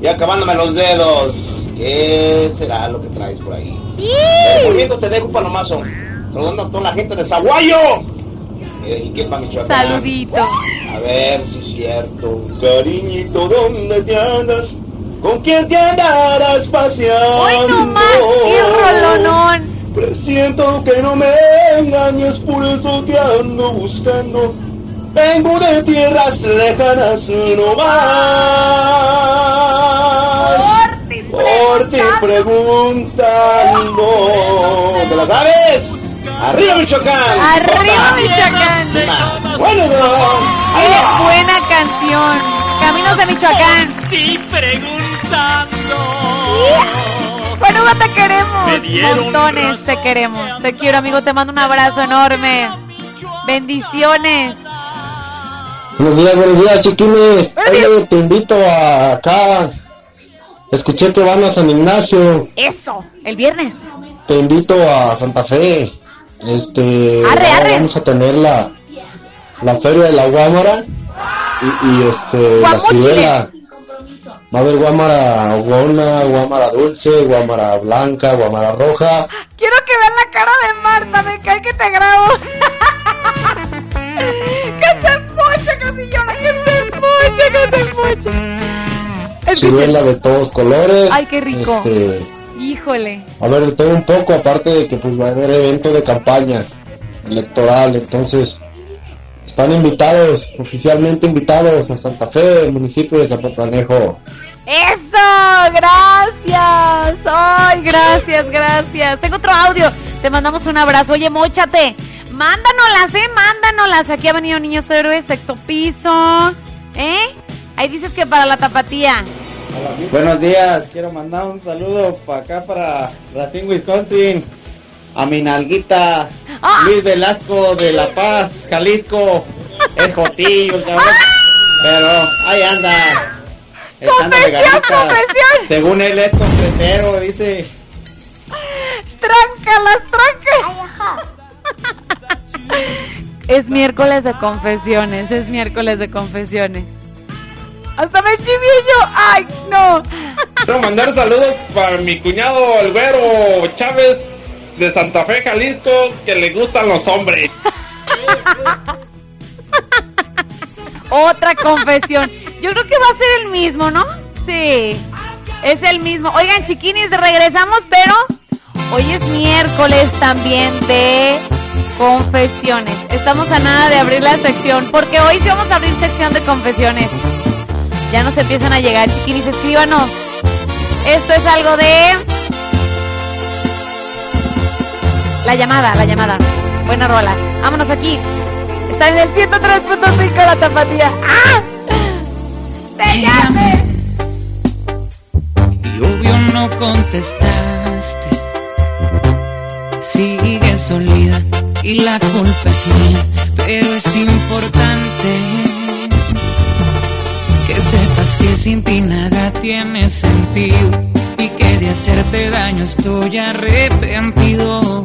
Ya acabándome los dedos. ¿Qué será lo que traes por ahí? Eh, Volviendo te dejo palomazo. Saludando a toda la gente de Zaguayo. Eh, y Michoacán. A ver si es cierto. Cariñito, ¿dónde te andas? ¿Con quién te andarás paseando? ¡Hoy no más! ¡Qué rolonón! Presiento que no me engañes, por eso te ando buscando. Vengo de tierras lejanas, no más. Por ti preguntando. ¿Te la sabes? ¡Arriba, Michoacán! ¡Arriba, Michoacán! Bueno, no. ¡Qué buena canción! Caminos de Michoacán. Y preguntando. Bueno, te queremos. Montones te queremos. Te quiero, amigo. Te mando un abrazo enorme. Bendiciones. Buenos días, buenos días, chiquines. Oye, te invito a acá. Escuché que van a San Ignacio. Eso, el viernes. Te invito a Santa Fe. Este. Arre, arre. Vamos a tener la, la feria de la Guámara. Y, y, este. La Guamúchiles. Va a haber Guámara Guana, Guámara Dulce, Guámara Blanca, Guámara Roja. Quiero que vean la cara de Marta. Me cae que te grabo. <laughs> que se casi llora. Que se mocha, que se mocha. Ciruela de todos colores. Ay, qué rico. Este, Híjole. A ver, todo un poco, aparte de que pues va a haber evento de campaña electoral, entonces están invitados, oficialmente invitados a Santa Fe, municipio de Zapotlanejo. ¡Eso! ¡Gracias! ¡Ay, gracias, gracias! Tengo otro audio. Te mandamos un abrazo. Oye, mochate. Mándanoslas, ¿eh? Mándanoslas. Aquí ha venido Niños Héroes, sexto piso. ¿Eh? Ahí dices que para la tapatía. Buenos días, quiero mandar un saludo para acá para Racine, Wisconsin. A mi nalguita Luis Velasco de La Paz, Jalisco. Es Jotillo, el cabrón. Pero ahí anda. ¡Confesión, confesión! Según él es completero, dice. ¡Tráncalas, tráncalas! Es miércoles de confesiones, es miércoles de confesiones. Hasta me chivillo. ¡Ay, no! Quiero mandar saludos para mi cuñado Albero Chávez de Santa Fe, Jalisco, que le gustan los hombres. Otra confesión. Yo creo que va a ser el mismo, ¿no? Sí. Es el mismo. Oigan, chiquinis, regresamos, pero hoy es miércoles también de confesiones. Estamos a nada de abrir la sección, porque hoy sí vamos a abrir sección de confesiones. Ya nos empiezan a llegar, chiquinis, escríbanos. Esto es algo de La llamada, la llamada. Buena rola. Vámonos aquí. Está en el 103.5 la tapatía. ¡Ah! ¡Te! Y obvio no contestaste. Sigues solida y la culpa es mía, pero es importante que sepas que sin ti nada tiene sentido y que de hacerte daño estoy arrepentido.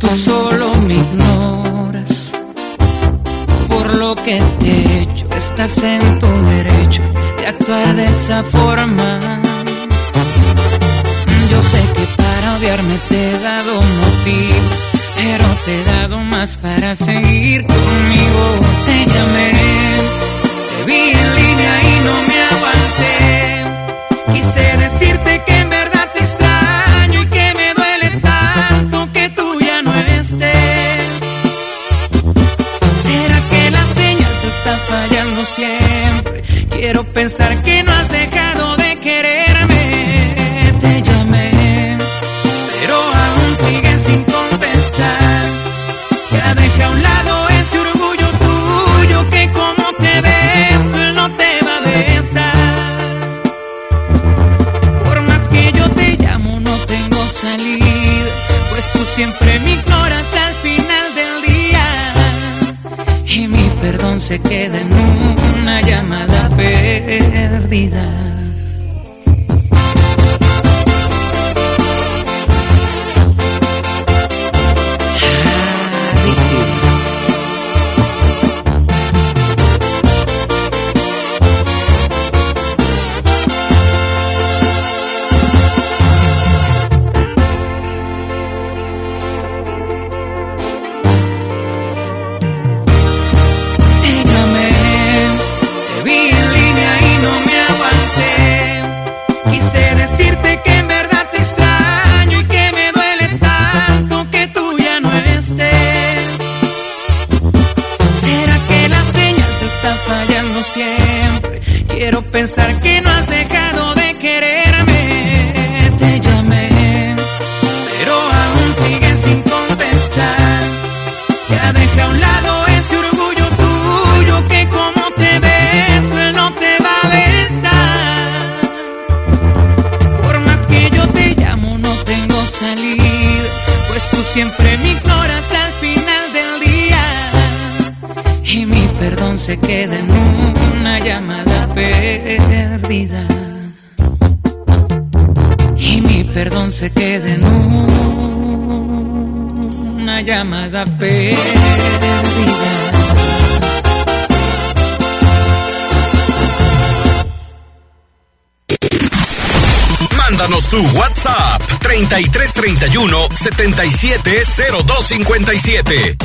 Tú solo me ignoras. Por lo que te he hecho, estás en tu derecho de actuar de esa forma. Yo sé que para odiarme te he dado motivos, pero te he dado más para seguir conmigo. Te llamé, te vi en línea y no me aguanté. Quise decirte que pensar que 770257.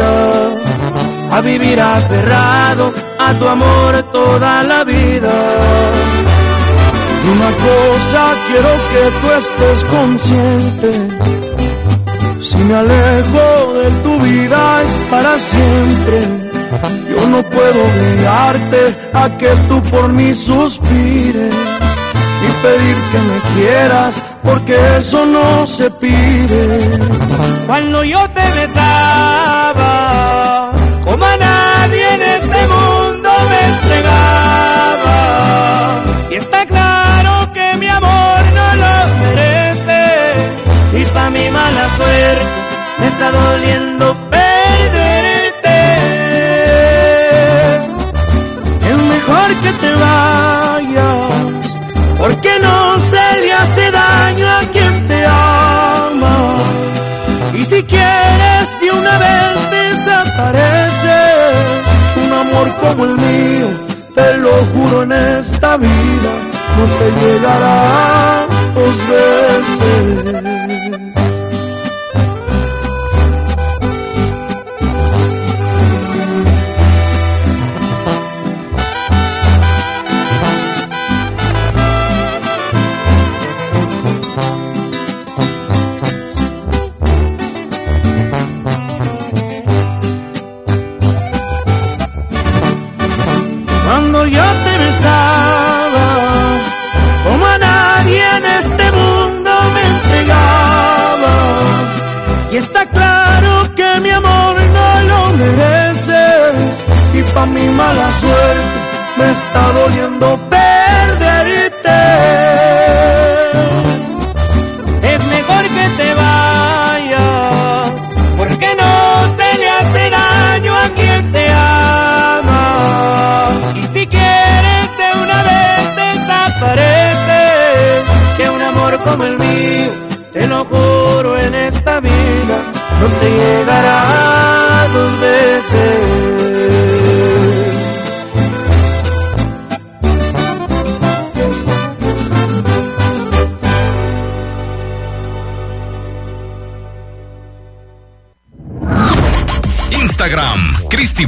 A vivir aferrado a tu amor toda la vida. Y una cosa quiero que tú estés consciente. Si me alejo de tu vida es para siempre. Yo no puedo obligarte a que tú por mí suspires y pedir que me quieras porque eso no se pide. Cuando yo como a nadie en este mundo me entregaba. Y está claro que mi amor no lo merece. Y pa' mi mala suerte me está doliendo como el mío, te lo juro en esta vida, no te llegará dos veces.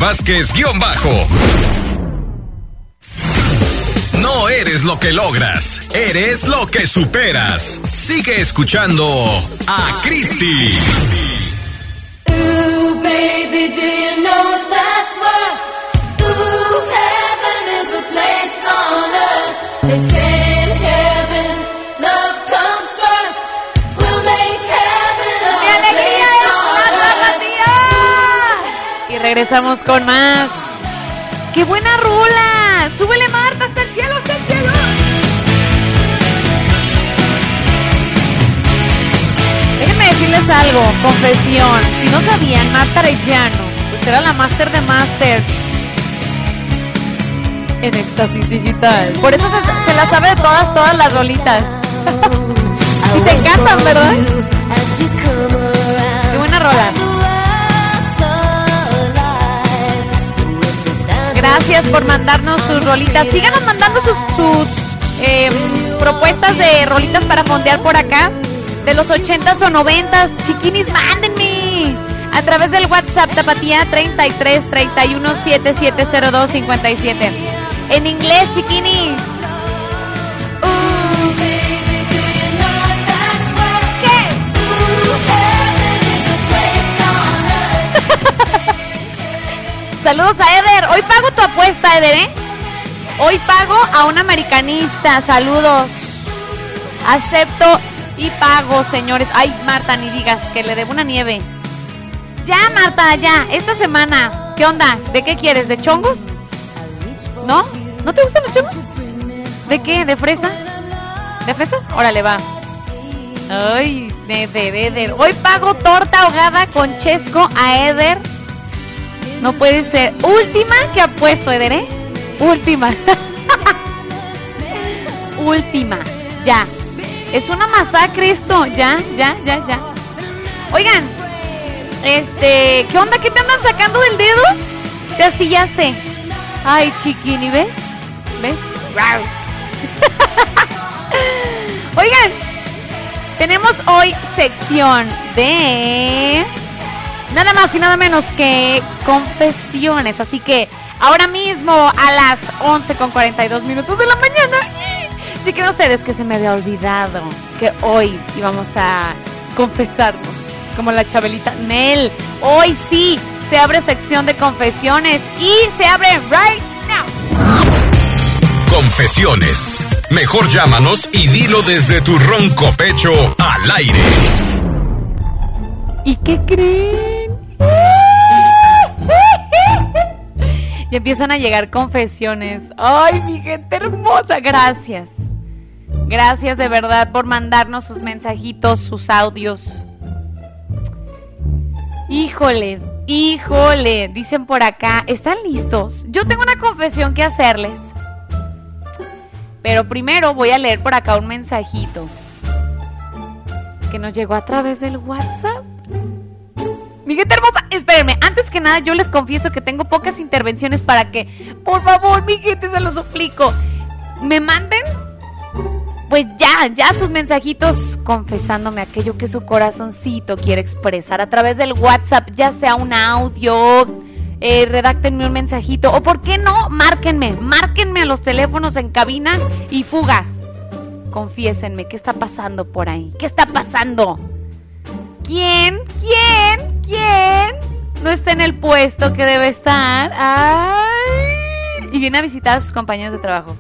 Vázquez guion bajo. No eres lo que logras, eres lo que superas. Sigue escuchando a Cristi. Ooh, baby, do you know regresamos con más. ¡Qué buena rola! ¡Súbele, Marta, hasta el cielo, hasta el cielo! Déjenme decirles algo, confesión. Si no sabían, Marta Arellano, pues era la máster de masters en éxtasis digital. Por eso se, se la sabe de todas, todas las rolitas. <laughs> y te encantan, ¿verdad? Qué buena rola. Gracias por mandarnos sus rolitas. Síganos mandando sus, sus eh, propuestas de rolitas para fondear por acá. De los 80s o 90s. Chiquinis, mándenme. A través del WhatsApp Tapatía 33 31 7702 57. En inglés, chiquinis. <laughs> Saludos a Eder. Hoy pago apuesta, Eder, ¿eh? Hoy pago a un americanista. Saludos. Acepto y pago, señores. Ay, Marta, ni digas que le debo una nieve. Ya, Marta, ya. Esta semana. ¿Qué onda? ¿De qué quieres? ¿De chongos? ¿No? ¿No te gustan los chongos? ¿De qué? ¿De fresa? ¿De fresa? Órale, va. Ay, Eder, Eder. Hoy pago torta ahogada con chesco a Eder. No puede ser. Última que apuesto, Eder, ¿eh? Última. <laughs> Última. Ya. Es una masacre esto. Ya, ya, ya, ya. Oigan. Este, ¿qué onda? ¿Qué te andan sacando del dedo? ¿Te astillaste? Ay, chiquini, ¿ves? ¿Ves? <laughs> Oigan, tenemos hoy sección de nada más y nada menos que confesiones. Así que ahora mismo a las 11 con 42 minutos de la mañana. Sí que ustedes que se me había olvidado que hoy íbamos a confesarnos como la Chabelita Nel. Hoy sí se abre sección de confesiones y se abre right now. Confesiones. Mejor llámanos y dilo desde tu ronco pecho al aire. ¿Y qué creen? <laughs> Ya empiezan a llegar confesiones. Ay, mi gente hermosa, gracias. Gracias de verdad por mandarnos sus mensajitos, sus audios. Híjole, híjole, dicen por acá, ¿están listos? Yo tengo una confesión que hacerles. Pero primero voy a leer por acá un mensajito que nos llegó a través del WhatsApp. Mi gente hermosa, espérenme, antes que nada yo les confieso que tengo pocas intervenciones para que, por favor, mi gente, se lo suplico, me manden, pues ya, ya sus mensajitos confesándome aquello que su corazoncito quiere expresar a través del WhatsApp, ya sea un audio, eh, redáctenme un mensajito, o por qué no, márquenme, márquenme a los teléfonos en cabina y fuga. Confiésenme, ¿qué está pasando por ahí? ¿Qué está pasando? ¿Quién? ¿Quién? ¿Quién? No está en el puesto que debe estar. Y viene a visitar a sus compañeros de trabajo.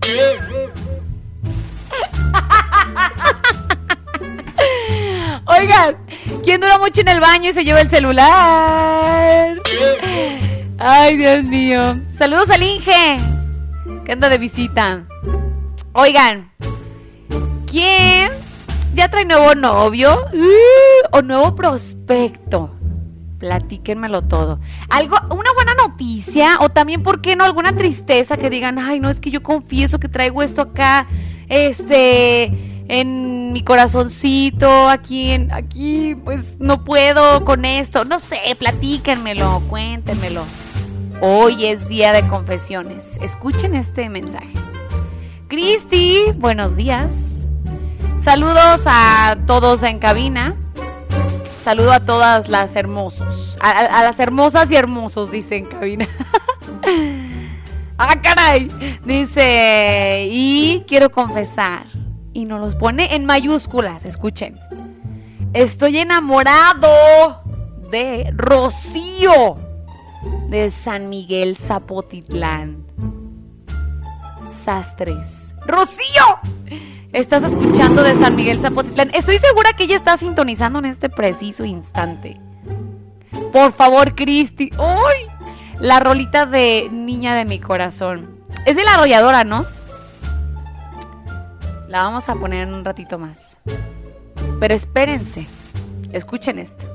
<laughs> Oigan, ¿quién dura mucho en el baño y se lleva el celular? Ay, Dios mío. Saludos al Inge, que anda de visita. Oigan, ¿quién ya trae nuevo novio o nuevo prospecto? Platíquenmelo todo. Algo, una buena noticia o también, ¿por qué no? Alguna tristeza que digan, ay, no, es que yo confieso que traigo esto acá, este, en mi corazoncito, aquí, en, aquí, pues no puedo con esto. No sé, platíquenmelo, cuéntenmelo. Hoy es día de confesiones. Escuchen este mensaje. Cristi, buenos días. Saludos a todos en cabina. Saludo a todas las hermosos. A, las hermosas y hermosos, dice en cabina. <laughs> ah, caray. Dice, y quiero confesar. Y nos los pone en mayúsculas, escuchen. Estoy enamorado de Rocío de San Miguel Zapotitlán. Sastres. ¡Rocío! Estás escuchando de San Miguel Zapotitlán. Estoy segura que ella está sintonizando en este preciso instante. Por favor, Cristi. ¡Uy! La rolita de Niña de mi corazón. Es de la arrolladora, ¿no? La vamos a poner en un ratito más. Pero espérense. Escuchen esto.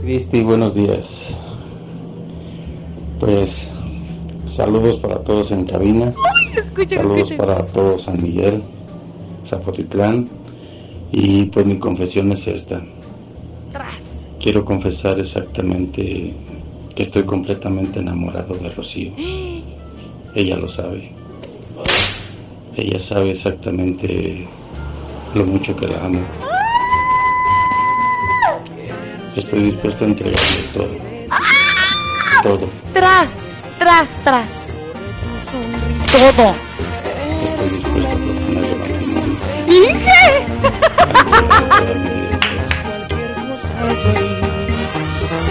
Cristi, buenos días. Pues saludos para todos en cabina. Escuchen, saludos escuchen. para todos San Miguel, Zapotitlán. Y pues mi confesión es esta. Quiero confesar exactamente que estoy completamente enamorado de Rocío. <gasps> Ella lo sabe. Ella sabe exactamente lo mucho que la amo. Estoy dispuesto a entregarle todo. Todo. Tras, tras, tras. Todo. Estoy dispuesto a proponerle matrimonio.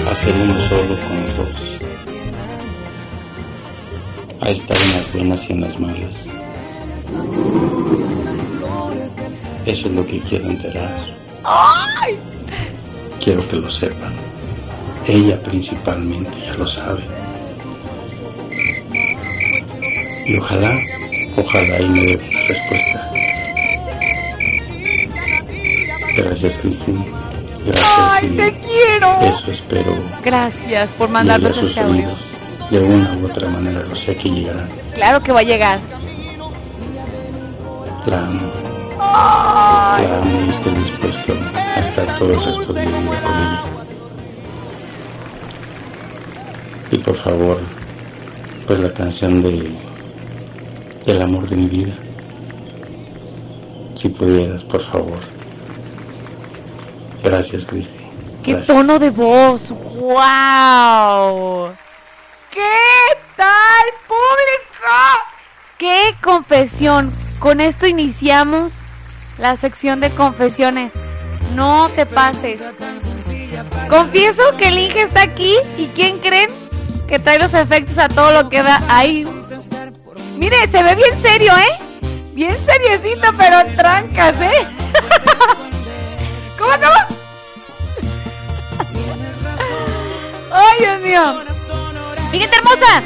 A ser uno solo con los dos. A estar en las buenas y en las malas. Eso es lo que quiero enterar. ¡Ay! Quiero que lo sepan. Ella principalmente ya lo sabe. Y ojalá, ojalá y me dé respuesta. Gracias, Cristina. Gracias ¡Ay, te quiero! eso espero Gracias por mandarnos a sus este audio. oídos. De una u otra manera lo sé que llegarán. Claro que va a llegar. La amo, Ay. la amo y estoy dispuesto a estar todo el resto de mi vida con ella. Y por favor, pues la canción de del amor de mi vida. Si pudieras, por favor. Gracias, Cristi. ¡Qué tono de voz! ¡Wow! ¿Qué tal, público? ¡Qué confesión! Con esto iniciamos la sección de confesiones. No te pases. Confieso que el Inge está aquí y ¿quién creen? Que trae los efectos a todo lo que da ahí. Mire, se ve bien serio, ¿eh? Bien seriecito, pero trancas, ¿eh? <laughs> ¿Cómo, cómo? <laughs> ¡Ay, Dios mío! Gente hermosa,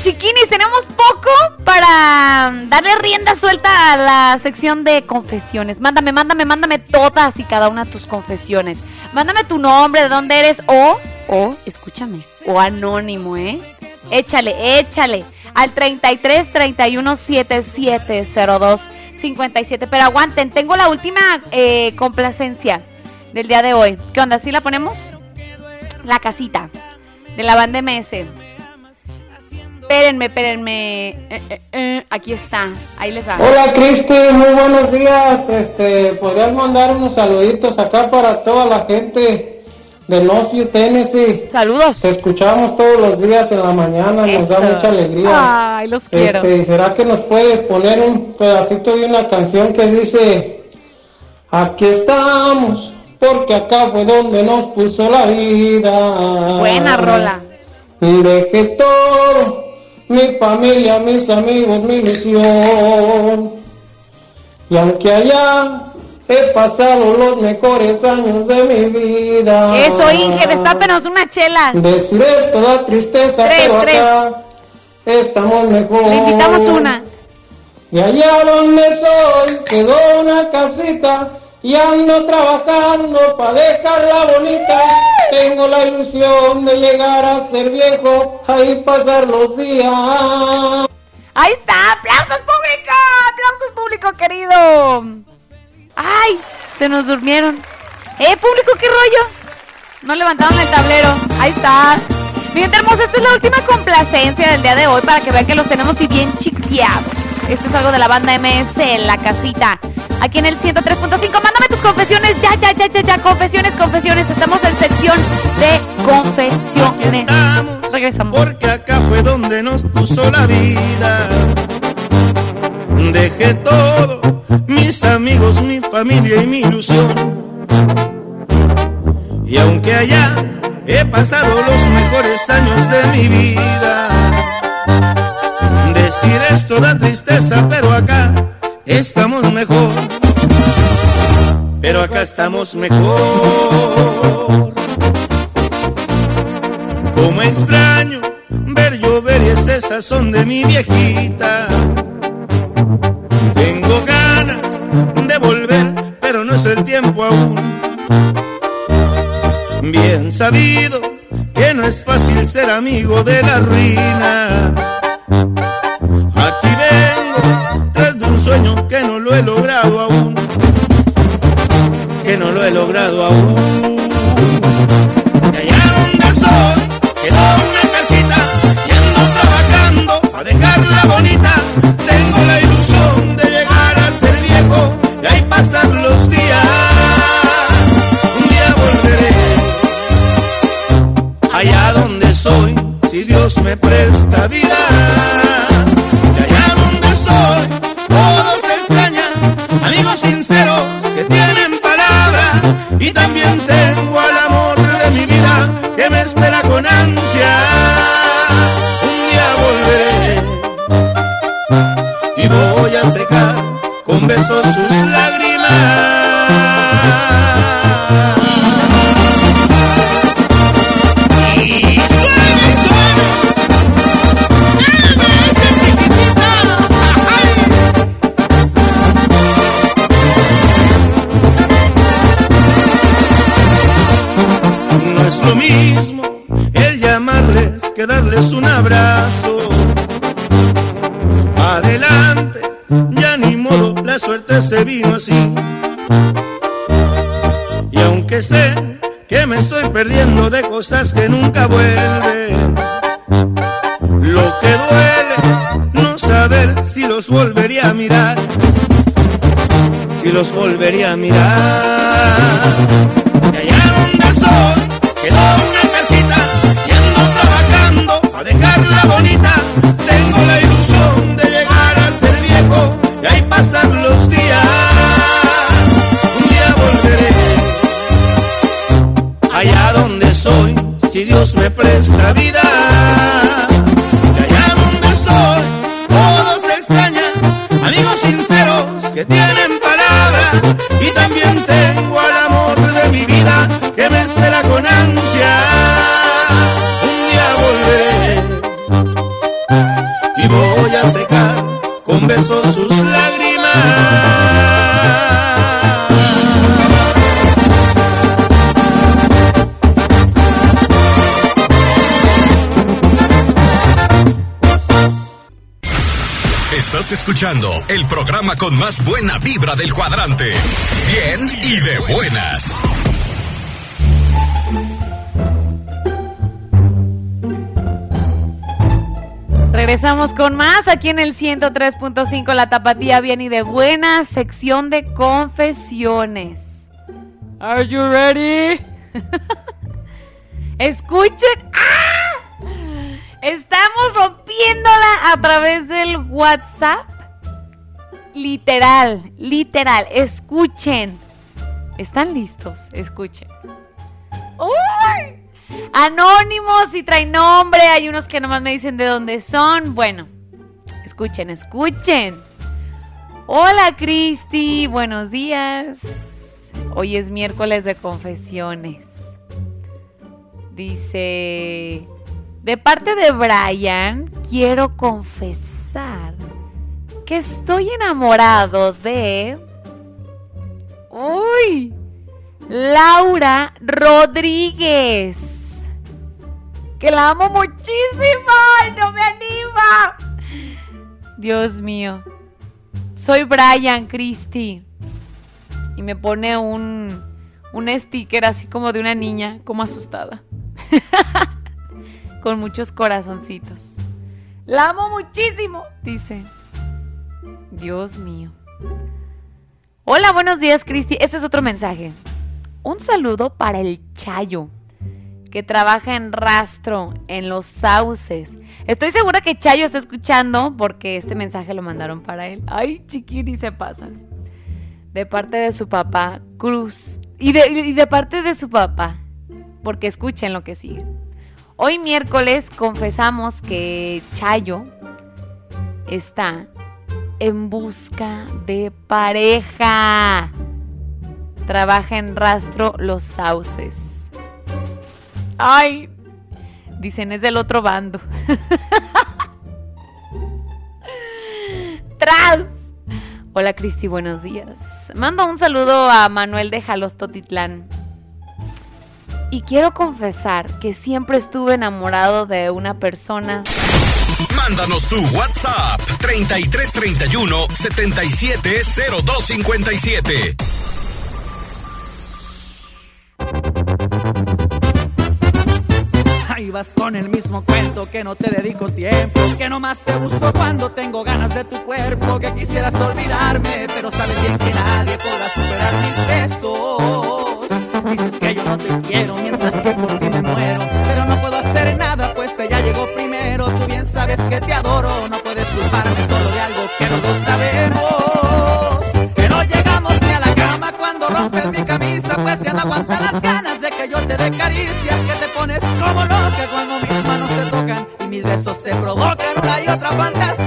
chiquinis, tenemos poco para darle rienda suelta a la sección de confesiones. Mándame, mándame, mándame todas y cada una de tus confesiones. Mándame tu nombre, de dónde eres o, o, escúchame, o anónimo, ¿eh? Échale, échale al 33 31 77 02 57. Pero aguanten, tengo la última eh, complacencia. del día de hoy. ¿Qué onda? ¿Sí la ponemos? La casita de la banda MS. Espérenme, espérenme. Eh, eh, eh, aquí está. Ahí les va. Hola Cristi, muy buenos días. Este, podrías mandar unos saluditos acá para toda la gente de Knoxville, Tennessee. Saludos. Te escuchamos todos los días en la mañana, nos da mucha alegría. Ay, los quiero. Este, ¿será que nos puedes poner un pedacito de una canción que dice Aquí estamos, porque acá fue donde nos puso la vida. Buena rola. Dejé todo, mi familia, mis amigos, mi ilusión. Y aunque allá he pasado los mejores años de mi vida. Eso, Inge, destápenos una chela. Decir esto da tristeza, Tres, pero tres. acá estamos mejor. Le invitamos una. Y allá donde soy quedó una casita y ando trabajando para dejarla bonita. Tengo la ilusión de llegar a ser viejo, ahí pasar los días. Ahí está, aplausos público, aplausos público querido. Ay, se nos durmieron. Eh, público, ¿qué rollo? No levantaron el tablero. Ahí está. Mi gente hermosa, esta es la última complacencia del día de hoy para que vean que los tenemos y bien chiquiados. Esto es algo de la banda MS en la casita. Aquí en el 103.5. Mándame tus confesiones. Ya, ya, ya, ya, ya. Confesiones, confesiones. Estamos en sección de confesiones. Regresamos. Porque acá fue donde nos puso la vida. Dejé todo, mis amigos, mi familia y mi ilusión. Y aunque allá he pasado los mejores años de mi vida, decir esto da tristeza, pero acá estamos mejor. Pero acá estamos mejor. Como extraño ver llover y ese sazón de mi viejita. El tiempo aún. Bien sabido que no es fácil ser amigo de la ruina. Aquí vengo tras de un sueño que no lo he logrado aún. Que no lo he logrado aún. Y allá donde soy, quedó una casita, yendo trabajando a dejarla bonita. Presta vida. Que nunca vuelven, lo que duele no saber si los volvería a mirar, si los volvería a mirar. Vida. el programa con más buena vibra del cuadrante. Bien y de buenas. Regresamos con más aquí en el 103.5 La Tapatía Bien y de Buenas, sección de confesiones. Are you ready? <laughs> Escuchen. ¡Ah! Estamos rompiéndola a través del WhatsApp Literal, literal. Escuchen. ¿Están listos? Escuchen. ¡Uy! Anónimos y traen nombre. Hay unos que nomás me dicen de dónde son. Bueno, escuchen, escuchen. Hola Cristi, buenos días. Hoy es miércoles de confesiones. Dice, de parte de Brian, quiero confesar que estoy enamorado de... Uy, Laura Rodríguez. Que la amo muchísimo y no me anima. Dios mío. Soy Brian Christie. Y me pone un, un sticker así como de una niña, como asustada. <laughs> Con muchos corazoncitos. La amo muchísimo, dice. Dios mío. Hola, buenos días, Cristi. Ese es otro mensaje. Un saludo para el Chayo, que trabaja en rastro, en los sauces. Estoy segura que Chayo está escuchando porque este mensaje lo mandaron para él. Ay, chiquiri, se pasan. De parte de su papá, Cruz. Y de, y de parte de su papá, porque escuchen lo que sigue. Hoy miércoles confesamos que Chayo está en busca de pareja. Trabaja en rastro los sauces. Ay, dicen es del otro bando. <laughs> Tras. Hola Cristi, buenos días. Mando un saludo a Manuel de Jalostotitlán. Y quiero confesar que siempre estuve enamorado de una persona. Mándanos tu WhatsApp 3331 770257. Ahí vas con el mismo cuento que no te dedico tiempo, que nomás te busco cuando tengo ganas de tu cuerpo, que quisieras olvidarme, pero sabes bien que nadie podrá superar mis besos. Dices que yo no te quiero mientras que por ti me muero, pues ella llegó primero. Tú bien sabes que te adoro, no puedes culparme solo de algo que los dos sabemos. Que no llegamos ni a la cama cuando rompes mi camisa, pues ya no aguanta las ganas de que yo te dé caricias, que te pones como loca cuando mis manos te tocan y mis besos te provocan una y otra fantasía.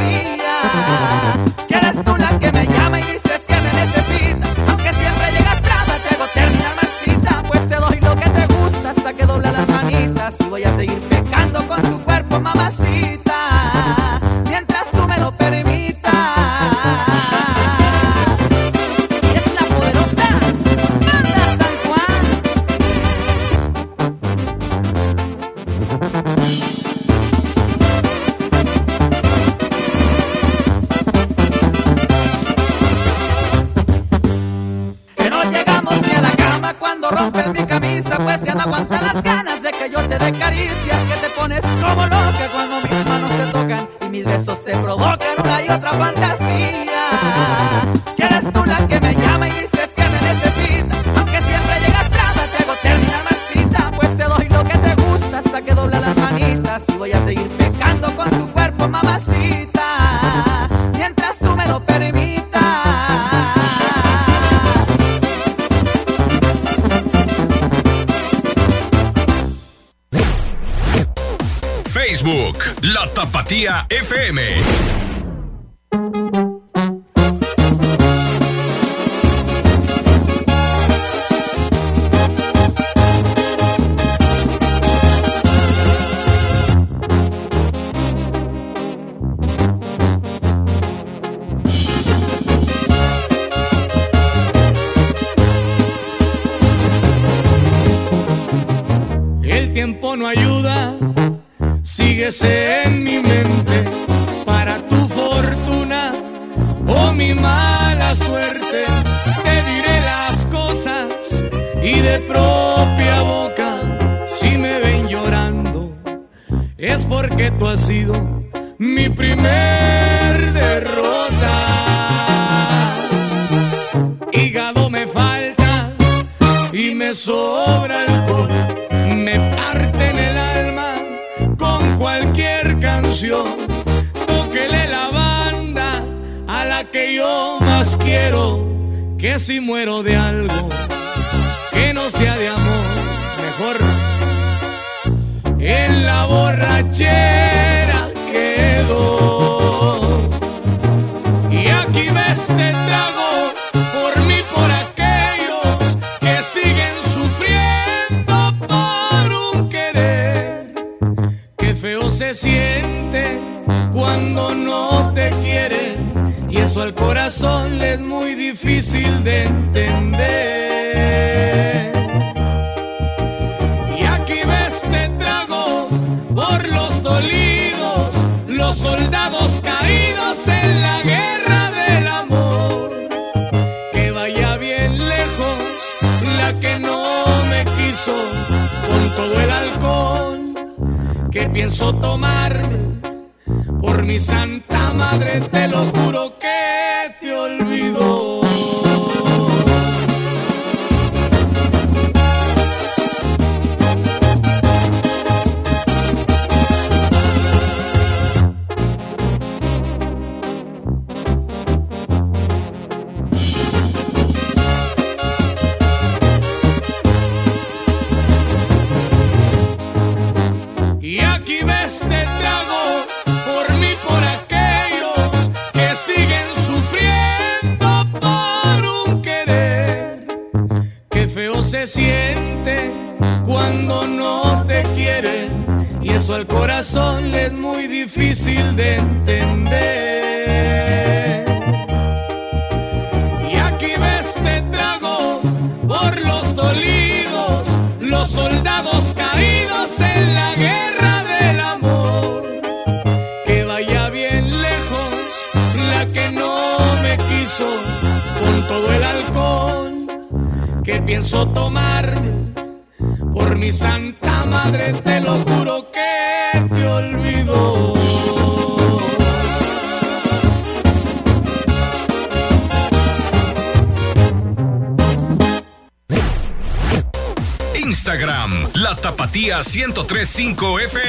1035 FM.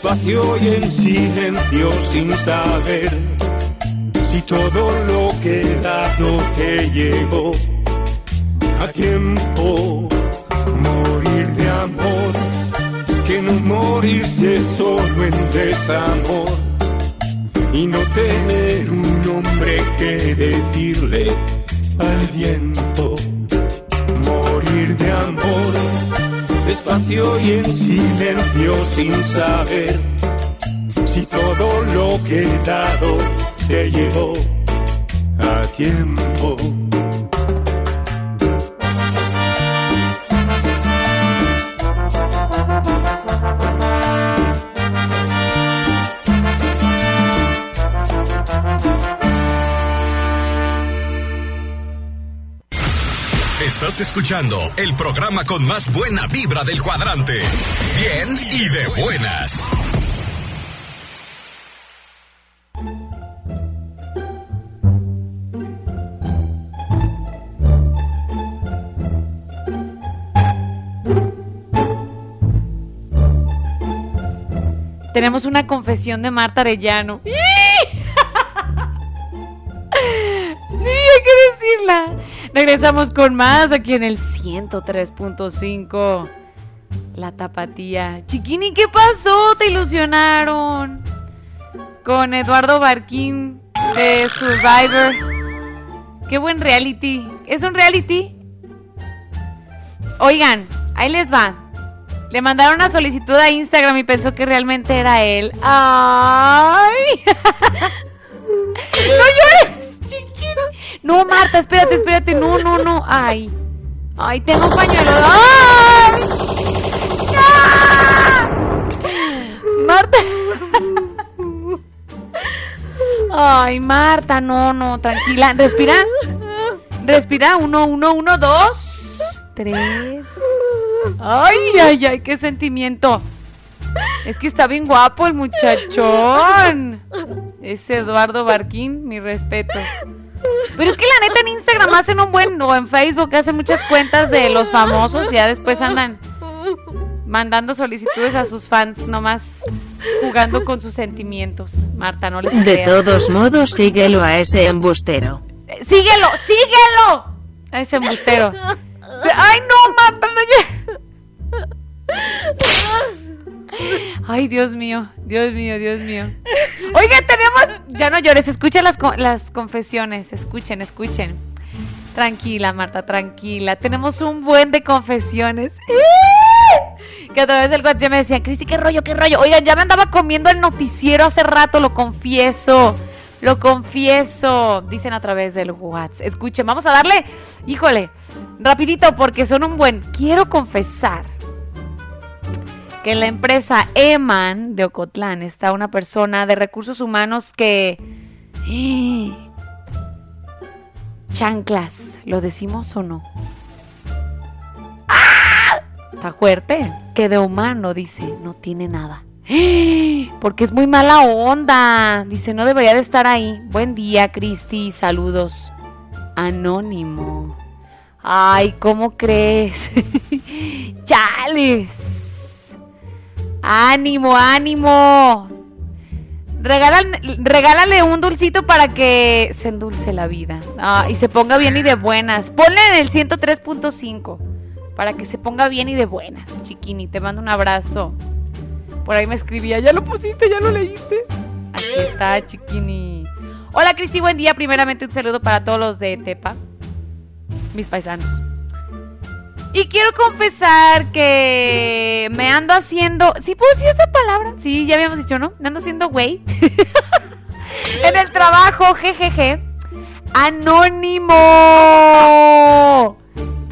Despacio y en silencio sin saber si todo lo que he te a tiempo. Morir de amor, que no morirse solo en desamor y no tener un nombre que decirle al viento. Morir de amor, despacio y en silencio sin saber si todo lo que he dado te llegó a tiempo. Estás escuchando el programa con más buena vibra del cuadrante. Bien y de buenas. Tenemos una confesión de Marta Arellano. ¡Sí! <laughs> hay que decirla. Regresamos con más aquí en el 103.5. La tapatía. Chiquini, ¿qué pasó? ¿Te ilusionaron? Con Eduardo Barquín de Survivor. Qué buen reality. ¿Es un reality? Oigan, ahí les va. Le mandaron una solicitud a Instagram y pensó que realmente era él. ¡Ay! <laughs> ¡No llores! No, Marta, espérate, espérate. No, no, no. Ay. Ay, tengo un pañuelo. ¡Ay! Marta. Ay, Marta, no, no, tranquila. Respira. Respira. Uno, uno, uno, dos, tres. Ay, ay, ay, qué sentimiento. Es que está bien guapo el muchachón. Es Eduardo Barquín, mi respeto. Pero es que la neta en Instagram hacen un buen, o en Facebook hacen muchas cuentas de los famosos y ya después andan mandando solicitudes a sus fans, nomás jugando con sus sentimientos. Marta, no les De creas. todos modos, síguelo a ese embustero. ¡Síguelo! ¡Síguelo! A ese embustero. <laughs> ¡Ay, no, Marta! No! <laughs> Ay, Dios mío, Dios mío, Dios mío. <laughs> Oiga, tenemos. Ya no llores, escuchen las, las confesiones. Escuchen, escuchen. Tranquila, Marta, tranquila. Tenemos un buen de confesiones. <laughs> Que a través del WhatsApp me decían, Cristi, qué rollo, qué rollo. Oigan, ya me andaba comiendo el noticiero hace rato, lo confieso. Lo confieso, dicen a través del WhatsApp. Escuchen, vamos a darle, híjole, rapidito porque son un buen. Quiero confesar que en la empresa Eman de Ocotlán está una persona de recursos humanos que... <gasps> Chanclas, ¿lo decimos o no? ¡Ah! Está fuerte. Que de humano, dice, no tiene nada. <gasps> Porque es muy mala onda. Dice, no debería de estar ahí. Buen día, Cristi. Saludos. Anónimo. Ay, ¿cómo crees? <laughs> Chales. Ánimo, ánimo. Regálale, regálale un dulcito para que se endulce la vida. Ah, y se ponga bien y de buenas. Ponle en el 103.5 para que se ponga bien y de buenas. Chiquini, te mando un abrazo. Por ahí me escribía, ya lo pusiste, ya lo leíste. Aquí está, Chiquini. Hola, Cristi, buen día. Primeramente un saludo para todos los de Tepa, mis paisanos. Y quiero confesar que me ando haciendo. ¿Sí puedo decir esa palabra? Sí, ya habíamos dicho, ¿no? Me ando haciendo güey. <laughs> en el trabajo, jejeje. Anónimo.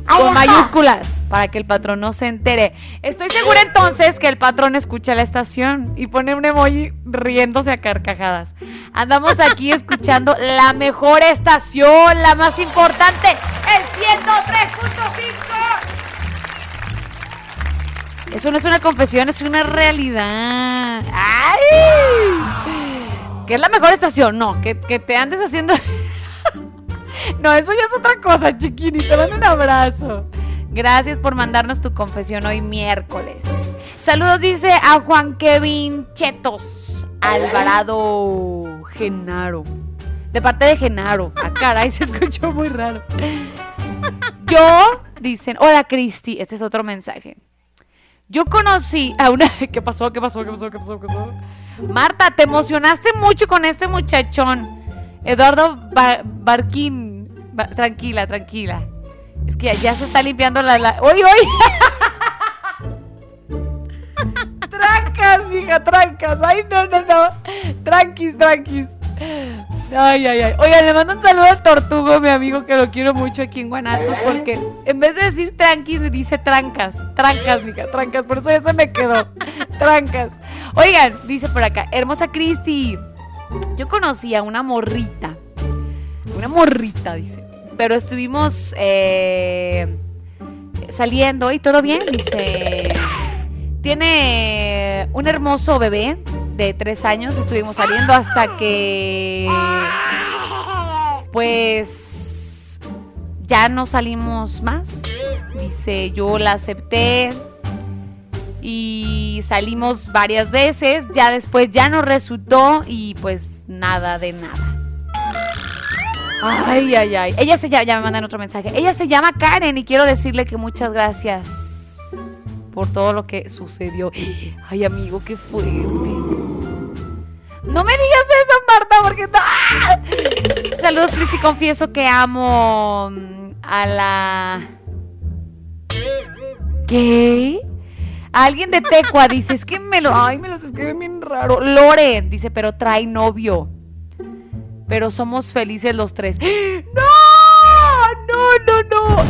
Con mayúsculas. Para que el patrón no se entere. Estoy segura entonces que el patrón escucha la estación y pone un emoji riéndose a carcajadas. Andamos aquí escuchando la mejor estación, la más importante, el 103.5. Eso no es una confesión, es una realidad. ¡Ay! ¿Qué es la mejor estación? No, que, que te andes haciendo. <laughs> no, eso ya es otra cosa, chiquini. Te mando un abrazo. Gracias por mandarnos tu confesión hoy miércoles. Saludos, dice a Juan Kevin Chetos Alvarado Genaro. De parte de Genaro. Ah, caray, <laughs> se escuchó muy raro. Yo, dicen, hola Cristi, este es otro mensaje. Yo conocí a una... <laughs> ¿Qué pasó? ¿Qué pasó? ¿Qué pasó? ¿Qué pasó? ¿Qué pasó? Marta, te emocionaste mucho con este muchachón. Eduardo Ba- Barquín. Ba- tranquila, tranquila. Es que ya se está limpiando la... la... ¡Uy, uy! <laughs> trancas, mija, trancas. Ay, no, no, no. Tranquis, tranquis. Ay, ay, ay. Oigan, le mando un saludo al Tortugo, mi amigo, que lo quiero mucho aquí en Guanatos, porque en vez de decir tranquis, dice trancas. Trancas, mija, trancas. Por eso ya se me quedó. Trancas. Oigan, dice por acá, hermosa Cristi. Yo conocí a una morrita. Una morrita, dice. Pero estuvimos eh, saliendo y todo bien, dice. Tiene un hermoso bebé de tres años. Estuvimos saliendo hasta que. Pues. Ya no salimos más. Dice, yo la acepté. Y salimos varias veces. Ya después ya no resultó. Y pues nada de nada. Ay, ay, ay. Ella se llama, ya me mandan otro mensaje. Ella se llama Karen y quiero decirle que muchas gracias por todo lo que sucedió. <gasps> Ay, amigo, qué fuerte. No me digas eso, Marta, porque no. <laughs> Saludos, Cristi. Confieso que amo mm, a la. ¿Qué? Alguien de Tecua dice, es que me lo. Ay, me los escriben bien raro. Lore dice, pero trae novio. Pero somos felices los tres. ¡No! ¡No, no, no!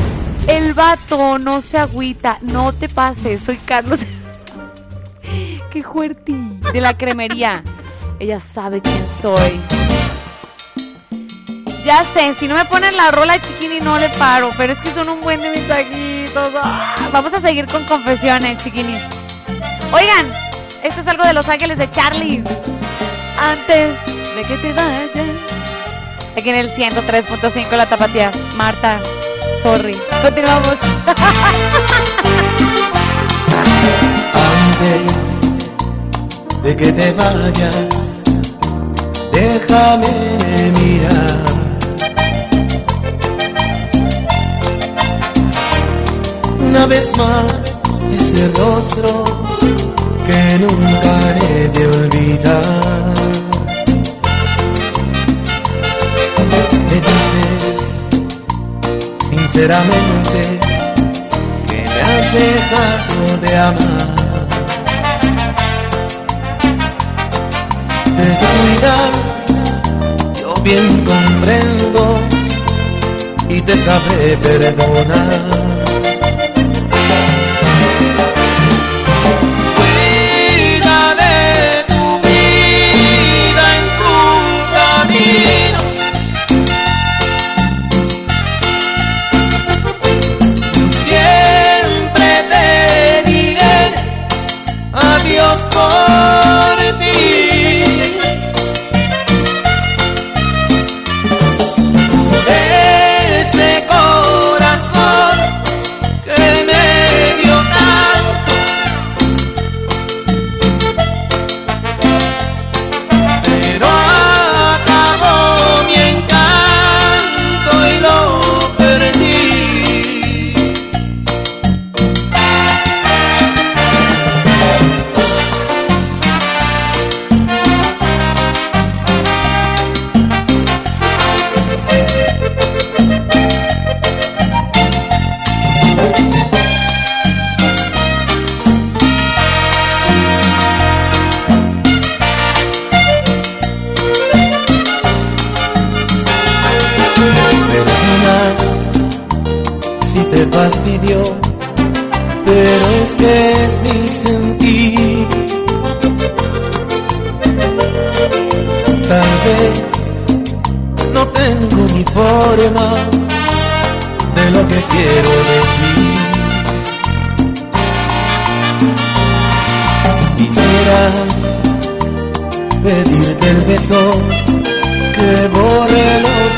El vato no se agüita. No te pases. Soy Carlos. <laughs> ¡Qué fuerte! De la cremería. Ella sabe quién soy. Ya sé, si no me ponen la rola chiquini no le paro, pero es que son un buen de mensajitos. Ah, vamos a seguir con confesiones, chiquinis. Oigan, esto es algo de Los Ángeles de Charlie. Antes de que te vayas. Aquí en el 103.5 la tapatía. Marta, sorry. Continuamos. Antes de que te vayas, déjame mirar. Una vez más, ese rostro que nunca he de olvidar. Sinceramente que me has dejado de amar. Descuidar, yo bien comprendo y te sabré perdonar.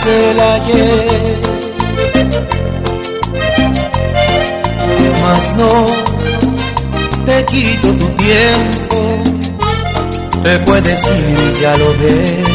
del ayer. Mas no te quito tu tiempo, te puedes ir, ya lo ves.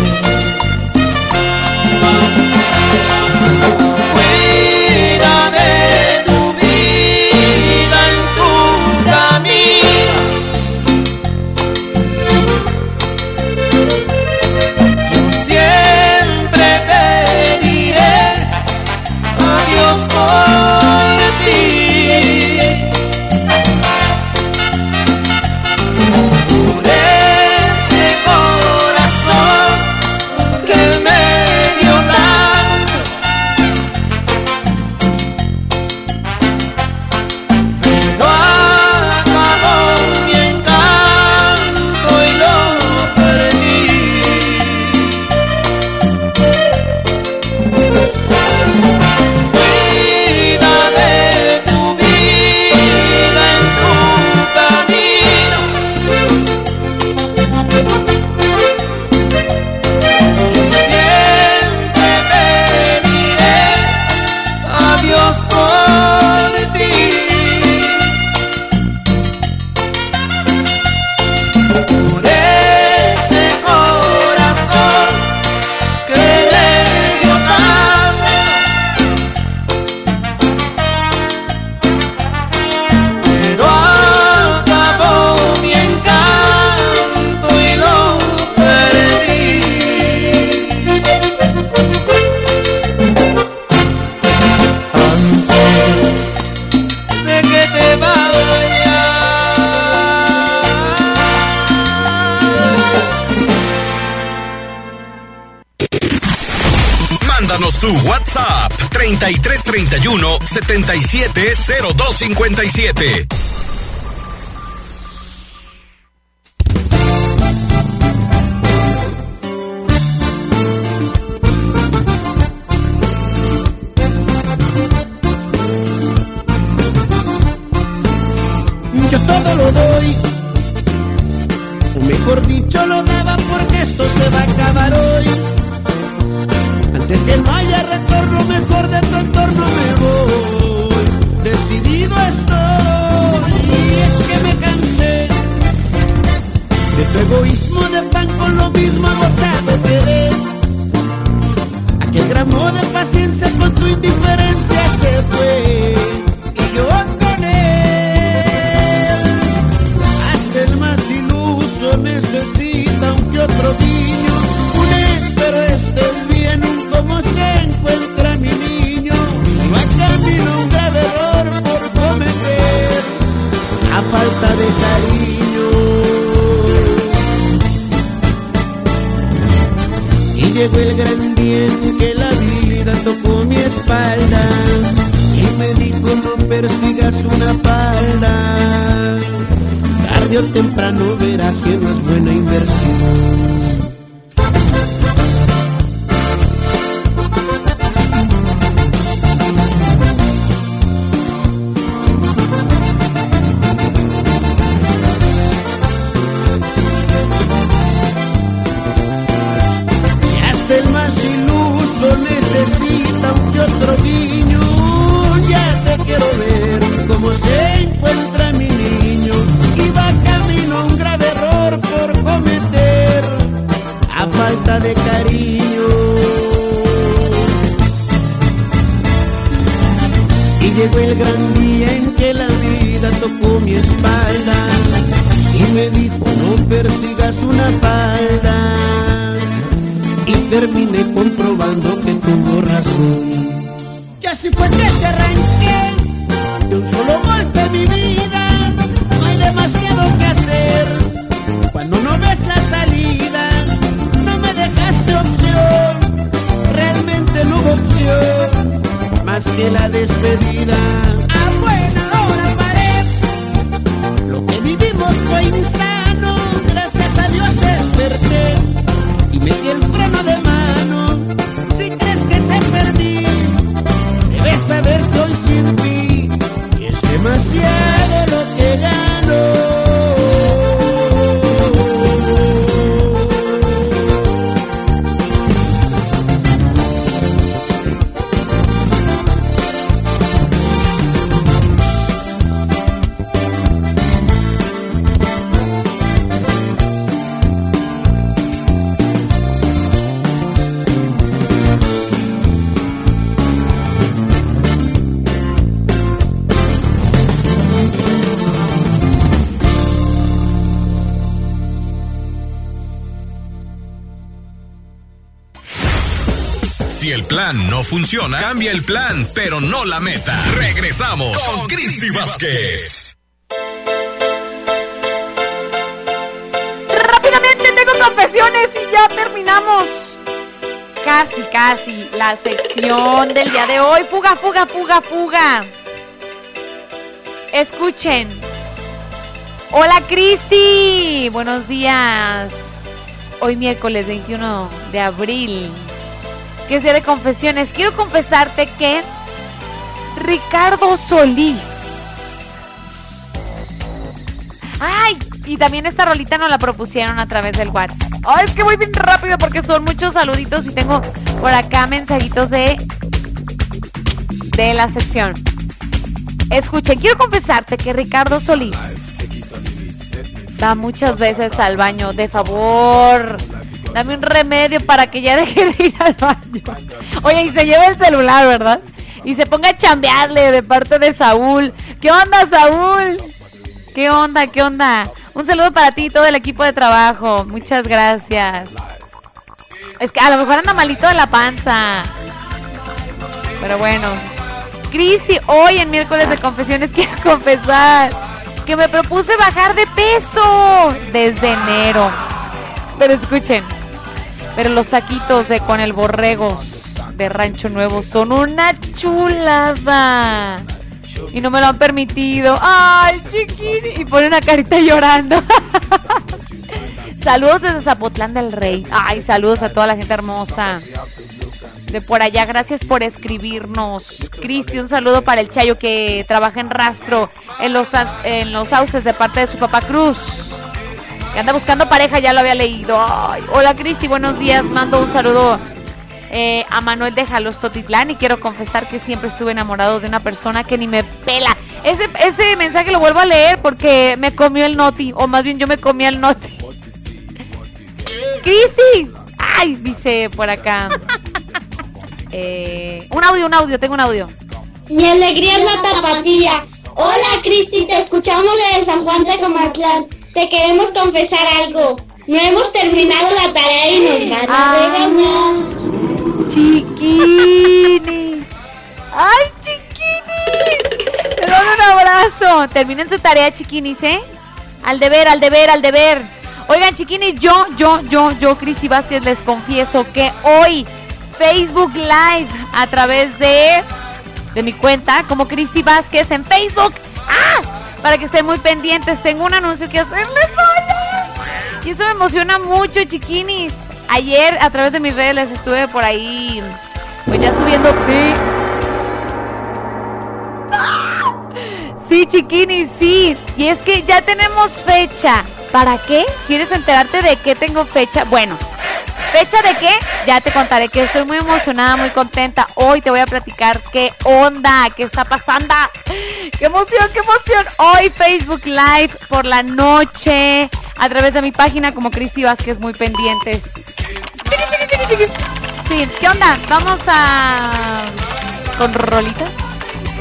770257 inside. Funciona, cambia el plan, pero no la meta. Regresamos con Cristi Vázquez. Rápidamente tengo confesiones y ya terminamos. Casi, casi la sección del día de hoy. Fuga, fuga, fuga, fuga. Escuchen. Hola Cristi, buenos días. Hoy miércoles 21 de abril. Que sea de confesiones. Quiero confesarte que Ricardo Solís. Ay, y también esta rolita nos la propusieron a través del WhatsApp. Ay, es que voy bien rápido porque son muchos saluditos y tengo por acá mensajitos de de la sección. Escuchen, quiero confesarte que Ricardo Solís va muchas veces al baño. De favor, dame un remedio para que ya deje de ir al baño. Oye, y se lleva el celular, ¿verdad? Y se ponga a chambearle de parte de Saúl. ¿Qué onda, Saúl? ¿Qué onda? ¿Qué onda? Un saludo para ti y todo el equipo de trabajo. Muchas gracias. Es que a lo mejor anda malito de la panza. Pero bueno. Cristi, hoy en miércoles de confesiones quiero <laughs> confesar que me propuse bajar de peso desde enero. Pero escuchen, pero los taquitos de con el borregos de Rancho Nuevo son una chulada. Y no me lo han permitido. ¡Ay, chiquini! Y pone una carita llorando. <laughs> saludos desde Zapotlán del Rey. Ay, saludos a toda la gente hermosa. De por allá, gracias por escribirnos. Cristi, un saludo para el Chayo que trabaja en rastro en los, en los sauces de parte de su papá Cruz. Que anda buscando pareja, ya lo había leído. Hola Cristi, buenos días. Mando un saludo eh, a Manuel de Jalos Totitlán y quiero confesar que siempre estuve enamorado de una persona que ni me pela. Ese, ese mensaje lo vuelvo a leer porque me comió el noti, o más bien yo me comí el noti. Cristi, ay, dice por acá. <laughs> Eh, un audio, un audio, tengo un audio. Mi alegría es la tapatía. Hola Cristi, te escuchamos desde San Juan de Comatlán. Te queremos confesar algo. No hemos terminado la tarea y nos van a Ah. regañar. Chiquinis. ¡Ay, chiquinis! Te doy un abrazo. Terminen su tarea, chiquinis, ¿eh? Al deber, al deber, al deber. Oigan, chiquinis, yo, yo, yo, yo, Cristi Vázquez, les confieso que hoy Facebook Live a través de, de mi cuenta como Cristi Vázquez en Facebook. ¡Ah! Para que estén muy pendientes, tengo un anuncio que hacerles hoy. Y eso me emociona mucho, chiquinis. Ayer a través de mis redes les estuve por ahí, pues ya subiendo, sí. Sí, chiquinis, sí. Y es que ya tenemos fecha. ¿Para qué? ¿Quieres enterarte de qué tengo fecha? Bueno, ¿fecha de qué? Ya te contaré que estoy muy emocionada, muy contenta. Hoy te voy a platicar qué onda, qué está pasando. ¡Qué emoción, qué emoción! Hoy Facebook Live por la noche a través de mi página como Cristi Vázquez, muy pendientes. Chiqui, chiqui, chiqui, chiqui. Sí, ¿qué onda? Vamos a... con rolitas.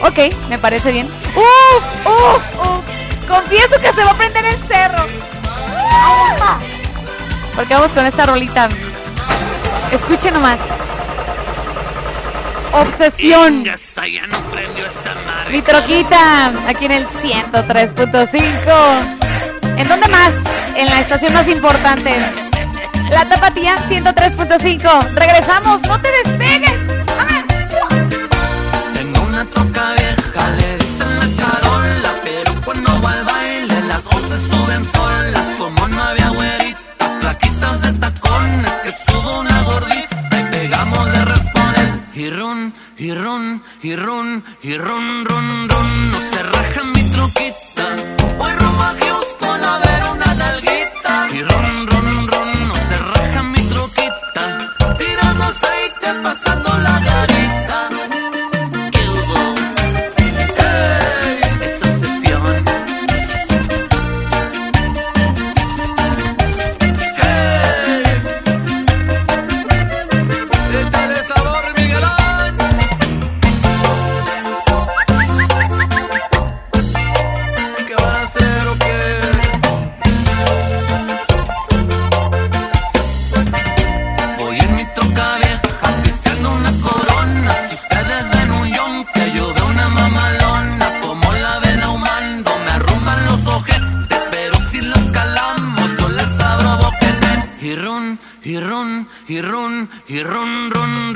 Ok, me parece bien. ¡Uf! ¡Uf! ¡Uf! Confieso que se va a prender el cerro. Porque vamos con esta rolita. Escuche nomás. Obsesión. Mi troquita, aquí en el 103.5. ¿En dónde más? En la estación más importante. La Tapatía 103.5. Regresamos, no te despegues. Tengo una troca Y run, y run, y run, y run, run, run, no se raja mi troquita. he run, he run, run, run.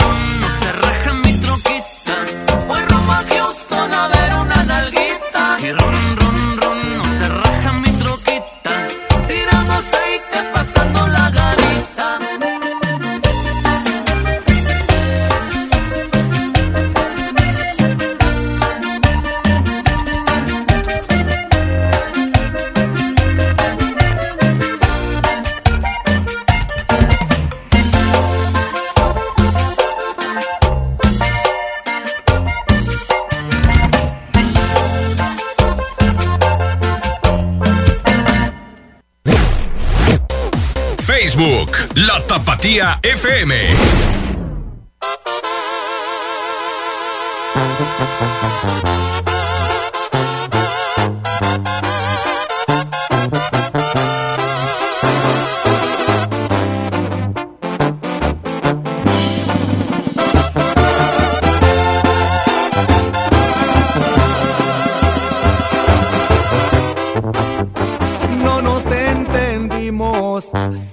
Facebook, La Tapatía FM.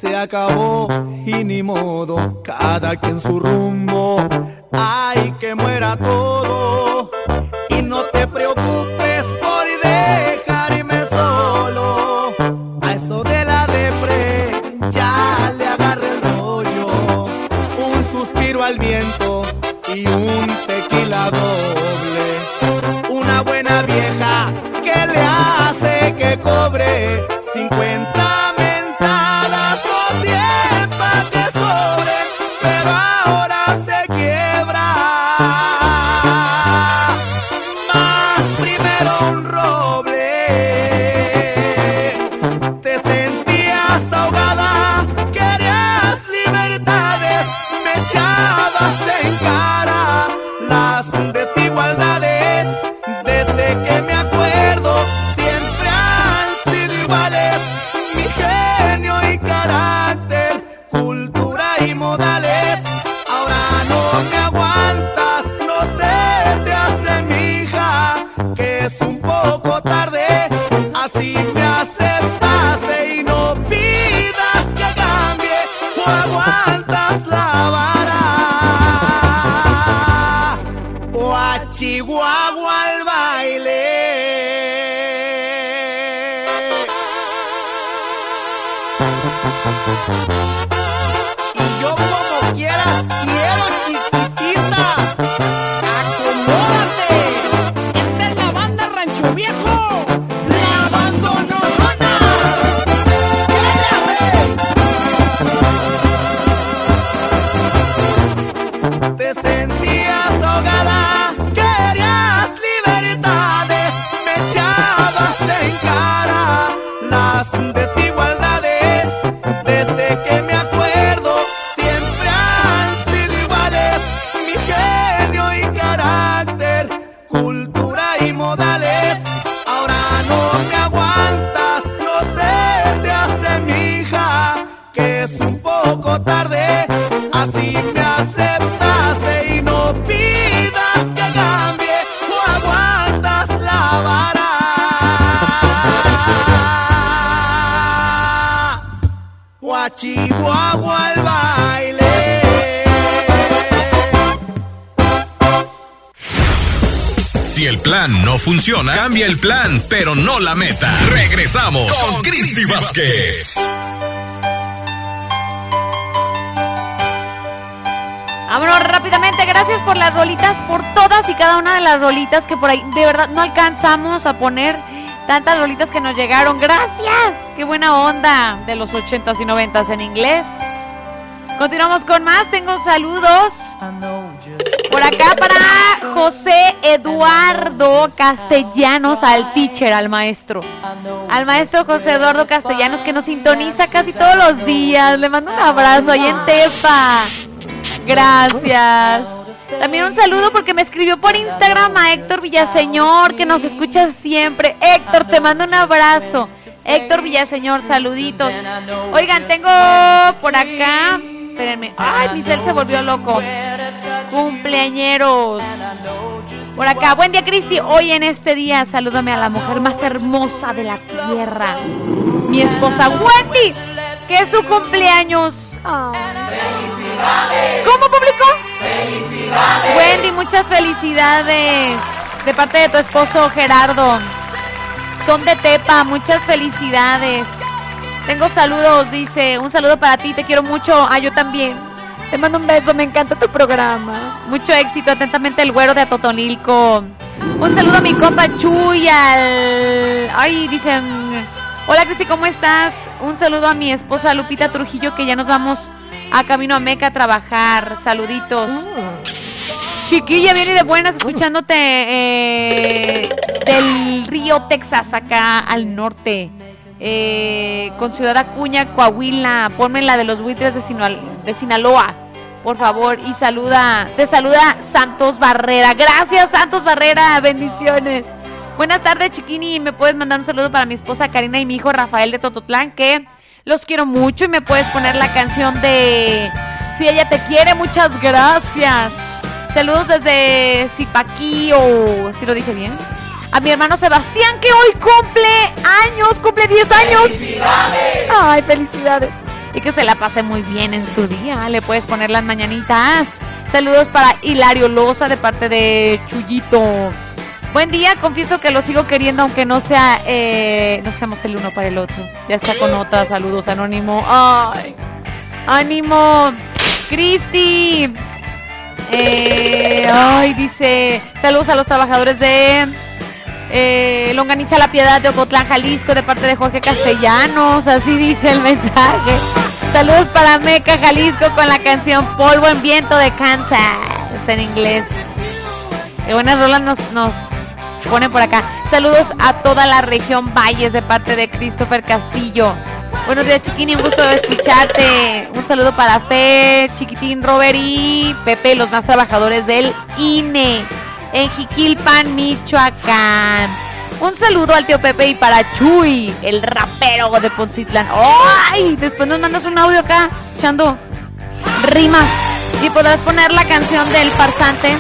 Se acabó y ni modo, cada quien su rumbo. Ay, que muera todo funciona, cambia el plan, pero no la meta. Regresamos con Cristi Vázquez. Vámonos rápidamente, gracias por las rolitas, por todas y cada una de las rolitas que por ahí, de verdad no alcanzamos a poner tantas rolitas que nos llegaron. Gracias, qué buena onda de los 80s y 90s en inglés. Continuamos con más, tengo saludos. Por acá para José Eduardo Castellanos, al teacher, al maestro. Al maestro José Eduardo Castellanos que nos sintoniza casi todos los días. Le mando un abrazo ahí en Tepa. Gracias. También un saludo porque me escribió por Instagram a Héctor Villaseñor, que nos escucha siempre. Héctor, te mando un abrazo. Héctor Villaseñor, saluditos. Oigan, tengo por acá. Espérenme. Ay, mi cel se volvió loco. Cumpleañeros. Por acá, buen día Cristi. Hoy en este día salúdame a la mujer más hermosa de la tierra. Mi esposa Wendy, que es su cumpleaños. Ay. ¿Cómo público? Wendy, muchas felicidades de parte de tu esposo Gerardo. Son de Tepa, muchas felicidades. Tengo saludos, dice, un saludo para ti, te quiero mucho. Ah, yo también. Te mando un beso, me encanta tu programa. Mucho éxito, atentamente el güero de Atotonilco. Un saludo a mi compa Chuy, al... Ay, dicen... Hola Cristi, ¿cómo estás? Un saludo a mi esposa Lupita Trujillo, que ya nos vamos a camino a Meca a trabajar. Saluditos. Chiquilla, viene de buenas escuchándote eh, del río Texas, acá al norte. Eh, con Ciudad Acuña, Coahuila. Ponme la de los buitres de, Sinal- de Sinaloa, por favor. Y saluda, te saluda Santos Barrera. Gracias, Santos Barrera. Bendiciones. Buenas tardes, Chiquini. ¿Me puedes mandar un saludo para mi esposa Karina y mi hijo Rafael de Tototlán? Que los quiero mucho y me puedes poner la canción de Si ella te quiere. Muchas gracias. Saludos desde Zipaquí o si lo dije bien. A mi hermano Sebastián que hoy cumple años, cumple 10 años. ¡Felicidades! Ay, felicidades. Y que se la pase muy bien en su día. Le puedes poner las mañanitas. Saludos para Hilario Loza de parte de Chuyito. Buen día, confieso que lo sigo queriendo aunque no sea, eh, no seamos el uno para el otro. Ya está con otra, saludos anónimo. Ay, ánimo, Cristi. Eh, ay, dice, saludos a los trabajadores de eh, Longaniza La Piedad de Ocotlán, Jalisco, de parte de Jorge Castellanos, así dice el mensaje. Saludos para Meca, Jalisco, con la canción Polvo en Viento de Kansas, en inglés. De buenas rolas nos, nos pone por acá. Saludos a toda la región Valles de parte de Christopher Castillo. Buenos días, Chiquini, un gusto escucharte. Un saludo para Fe, Chiquitín, Robert y Pepe, los más trabajadores del INE en Jiquilpan, Michoacán. Un saludo al tío Pepe y para Chuy, el rapero de Poncitlán. ¡Ay! Después nos mandas un audio acá, echando rimas. Y podrás poner la canción del farsante.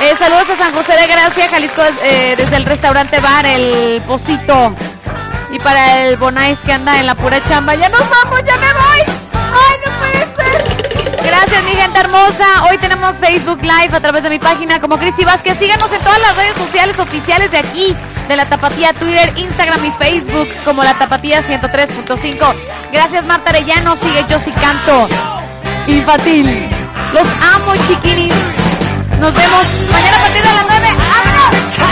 Eh, saludos a San José de Gracia, Jalisco, eh, desde el restaurante bar, el Pocito. Y para el Bonais que anda en la pura chamba. ¡Ya nos vamos! ¡Ya me voy! ¡Ay, no! Gracias, mi gente hermosa. Hoy tenemos Facebook Live a través de mi página como Cristi Vázquez. Síganos en todas las redes sociales oficiales de aquí, de la Tapatía, Twitter, Instagram y Facebook, como la Tapatía 103.5. Gracias, Marta Arellano. Sigue Yo sí canto. Infantil. Los amo, chiquinis. Nos vemos mañana a partir de las 9. Radio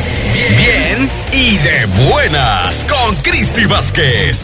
Bien, bien y de buenas con Cristi Vázquez.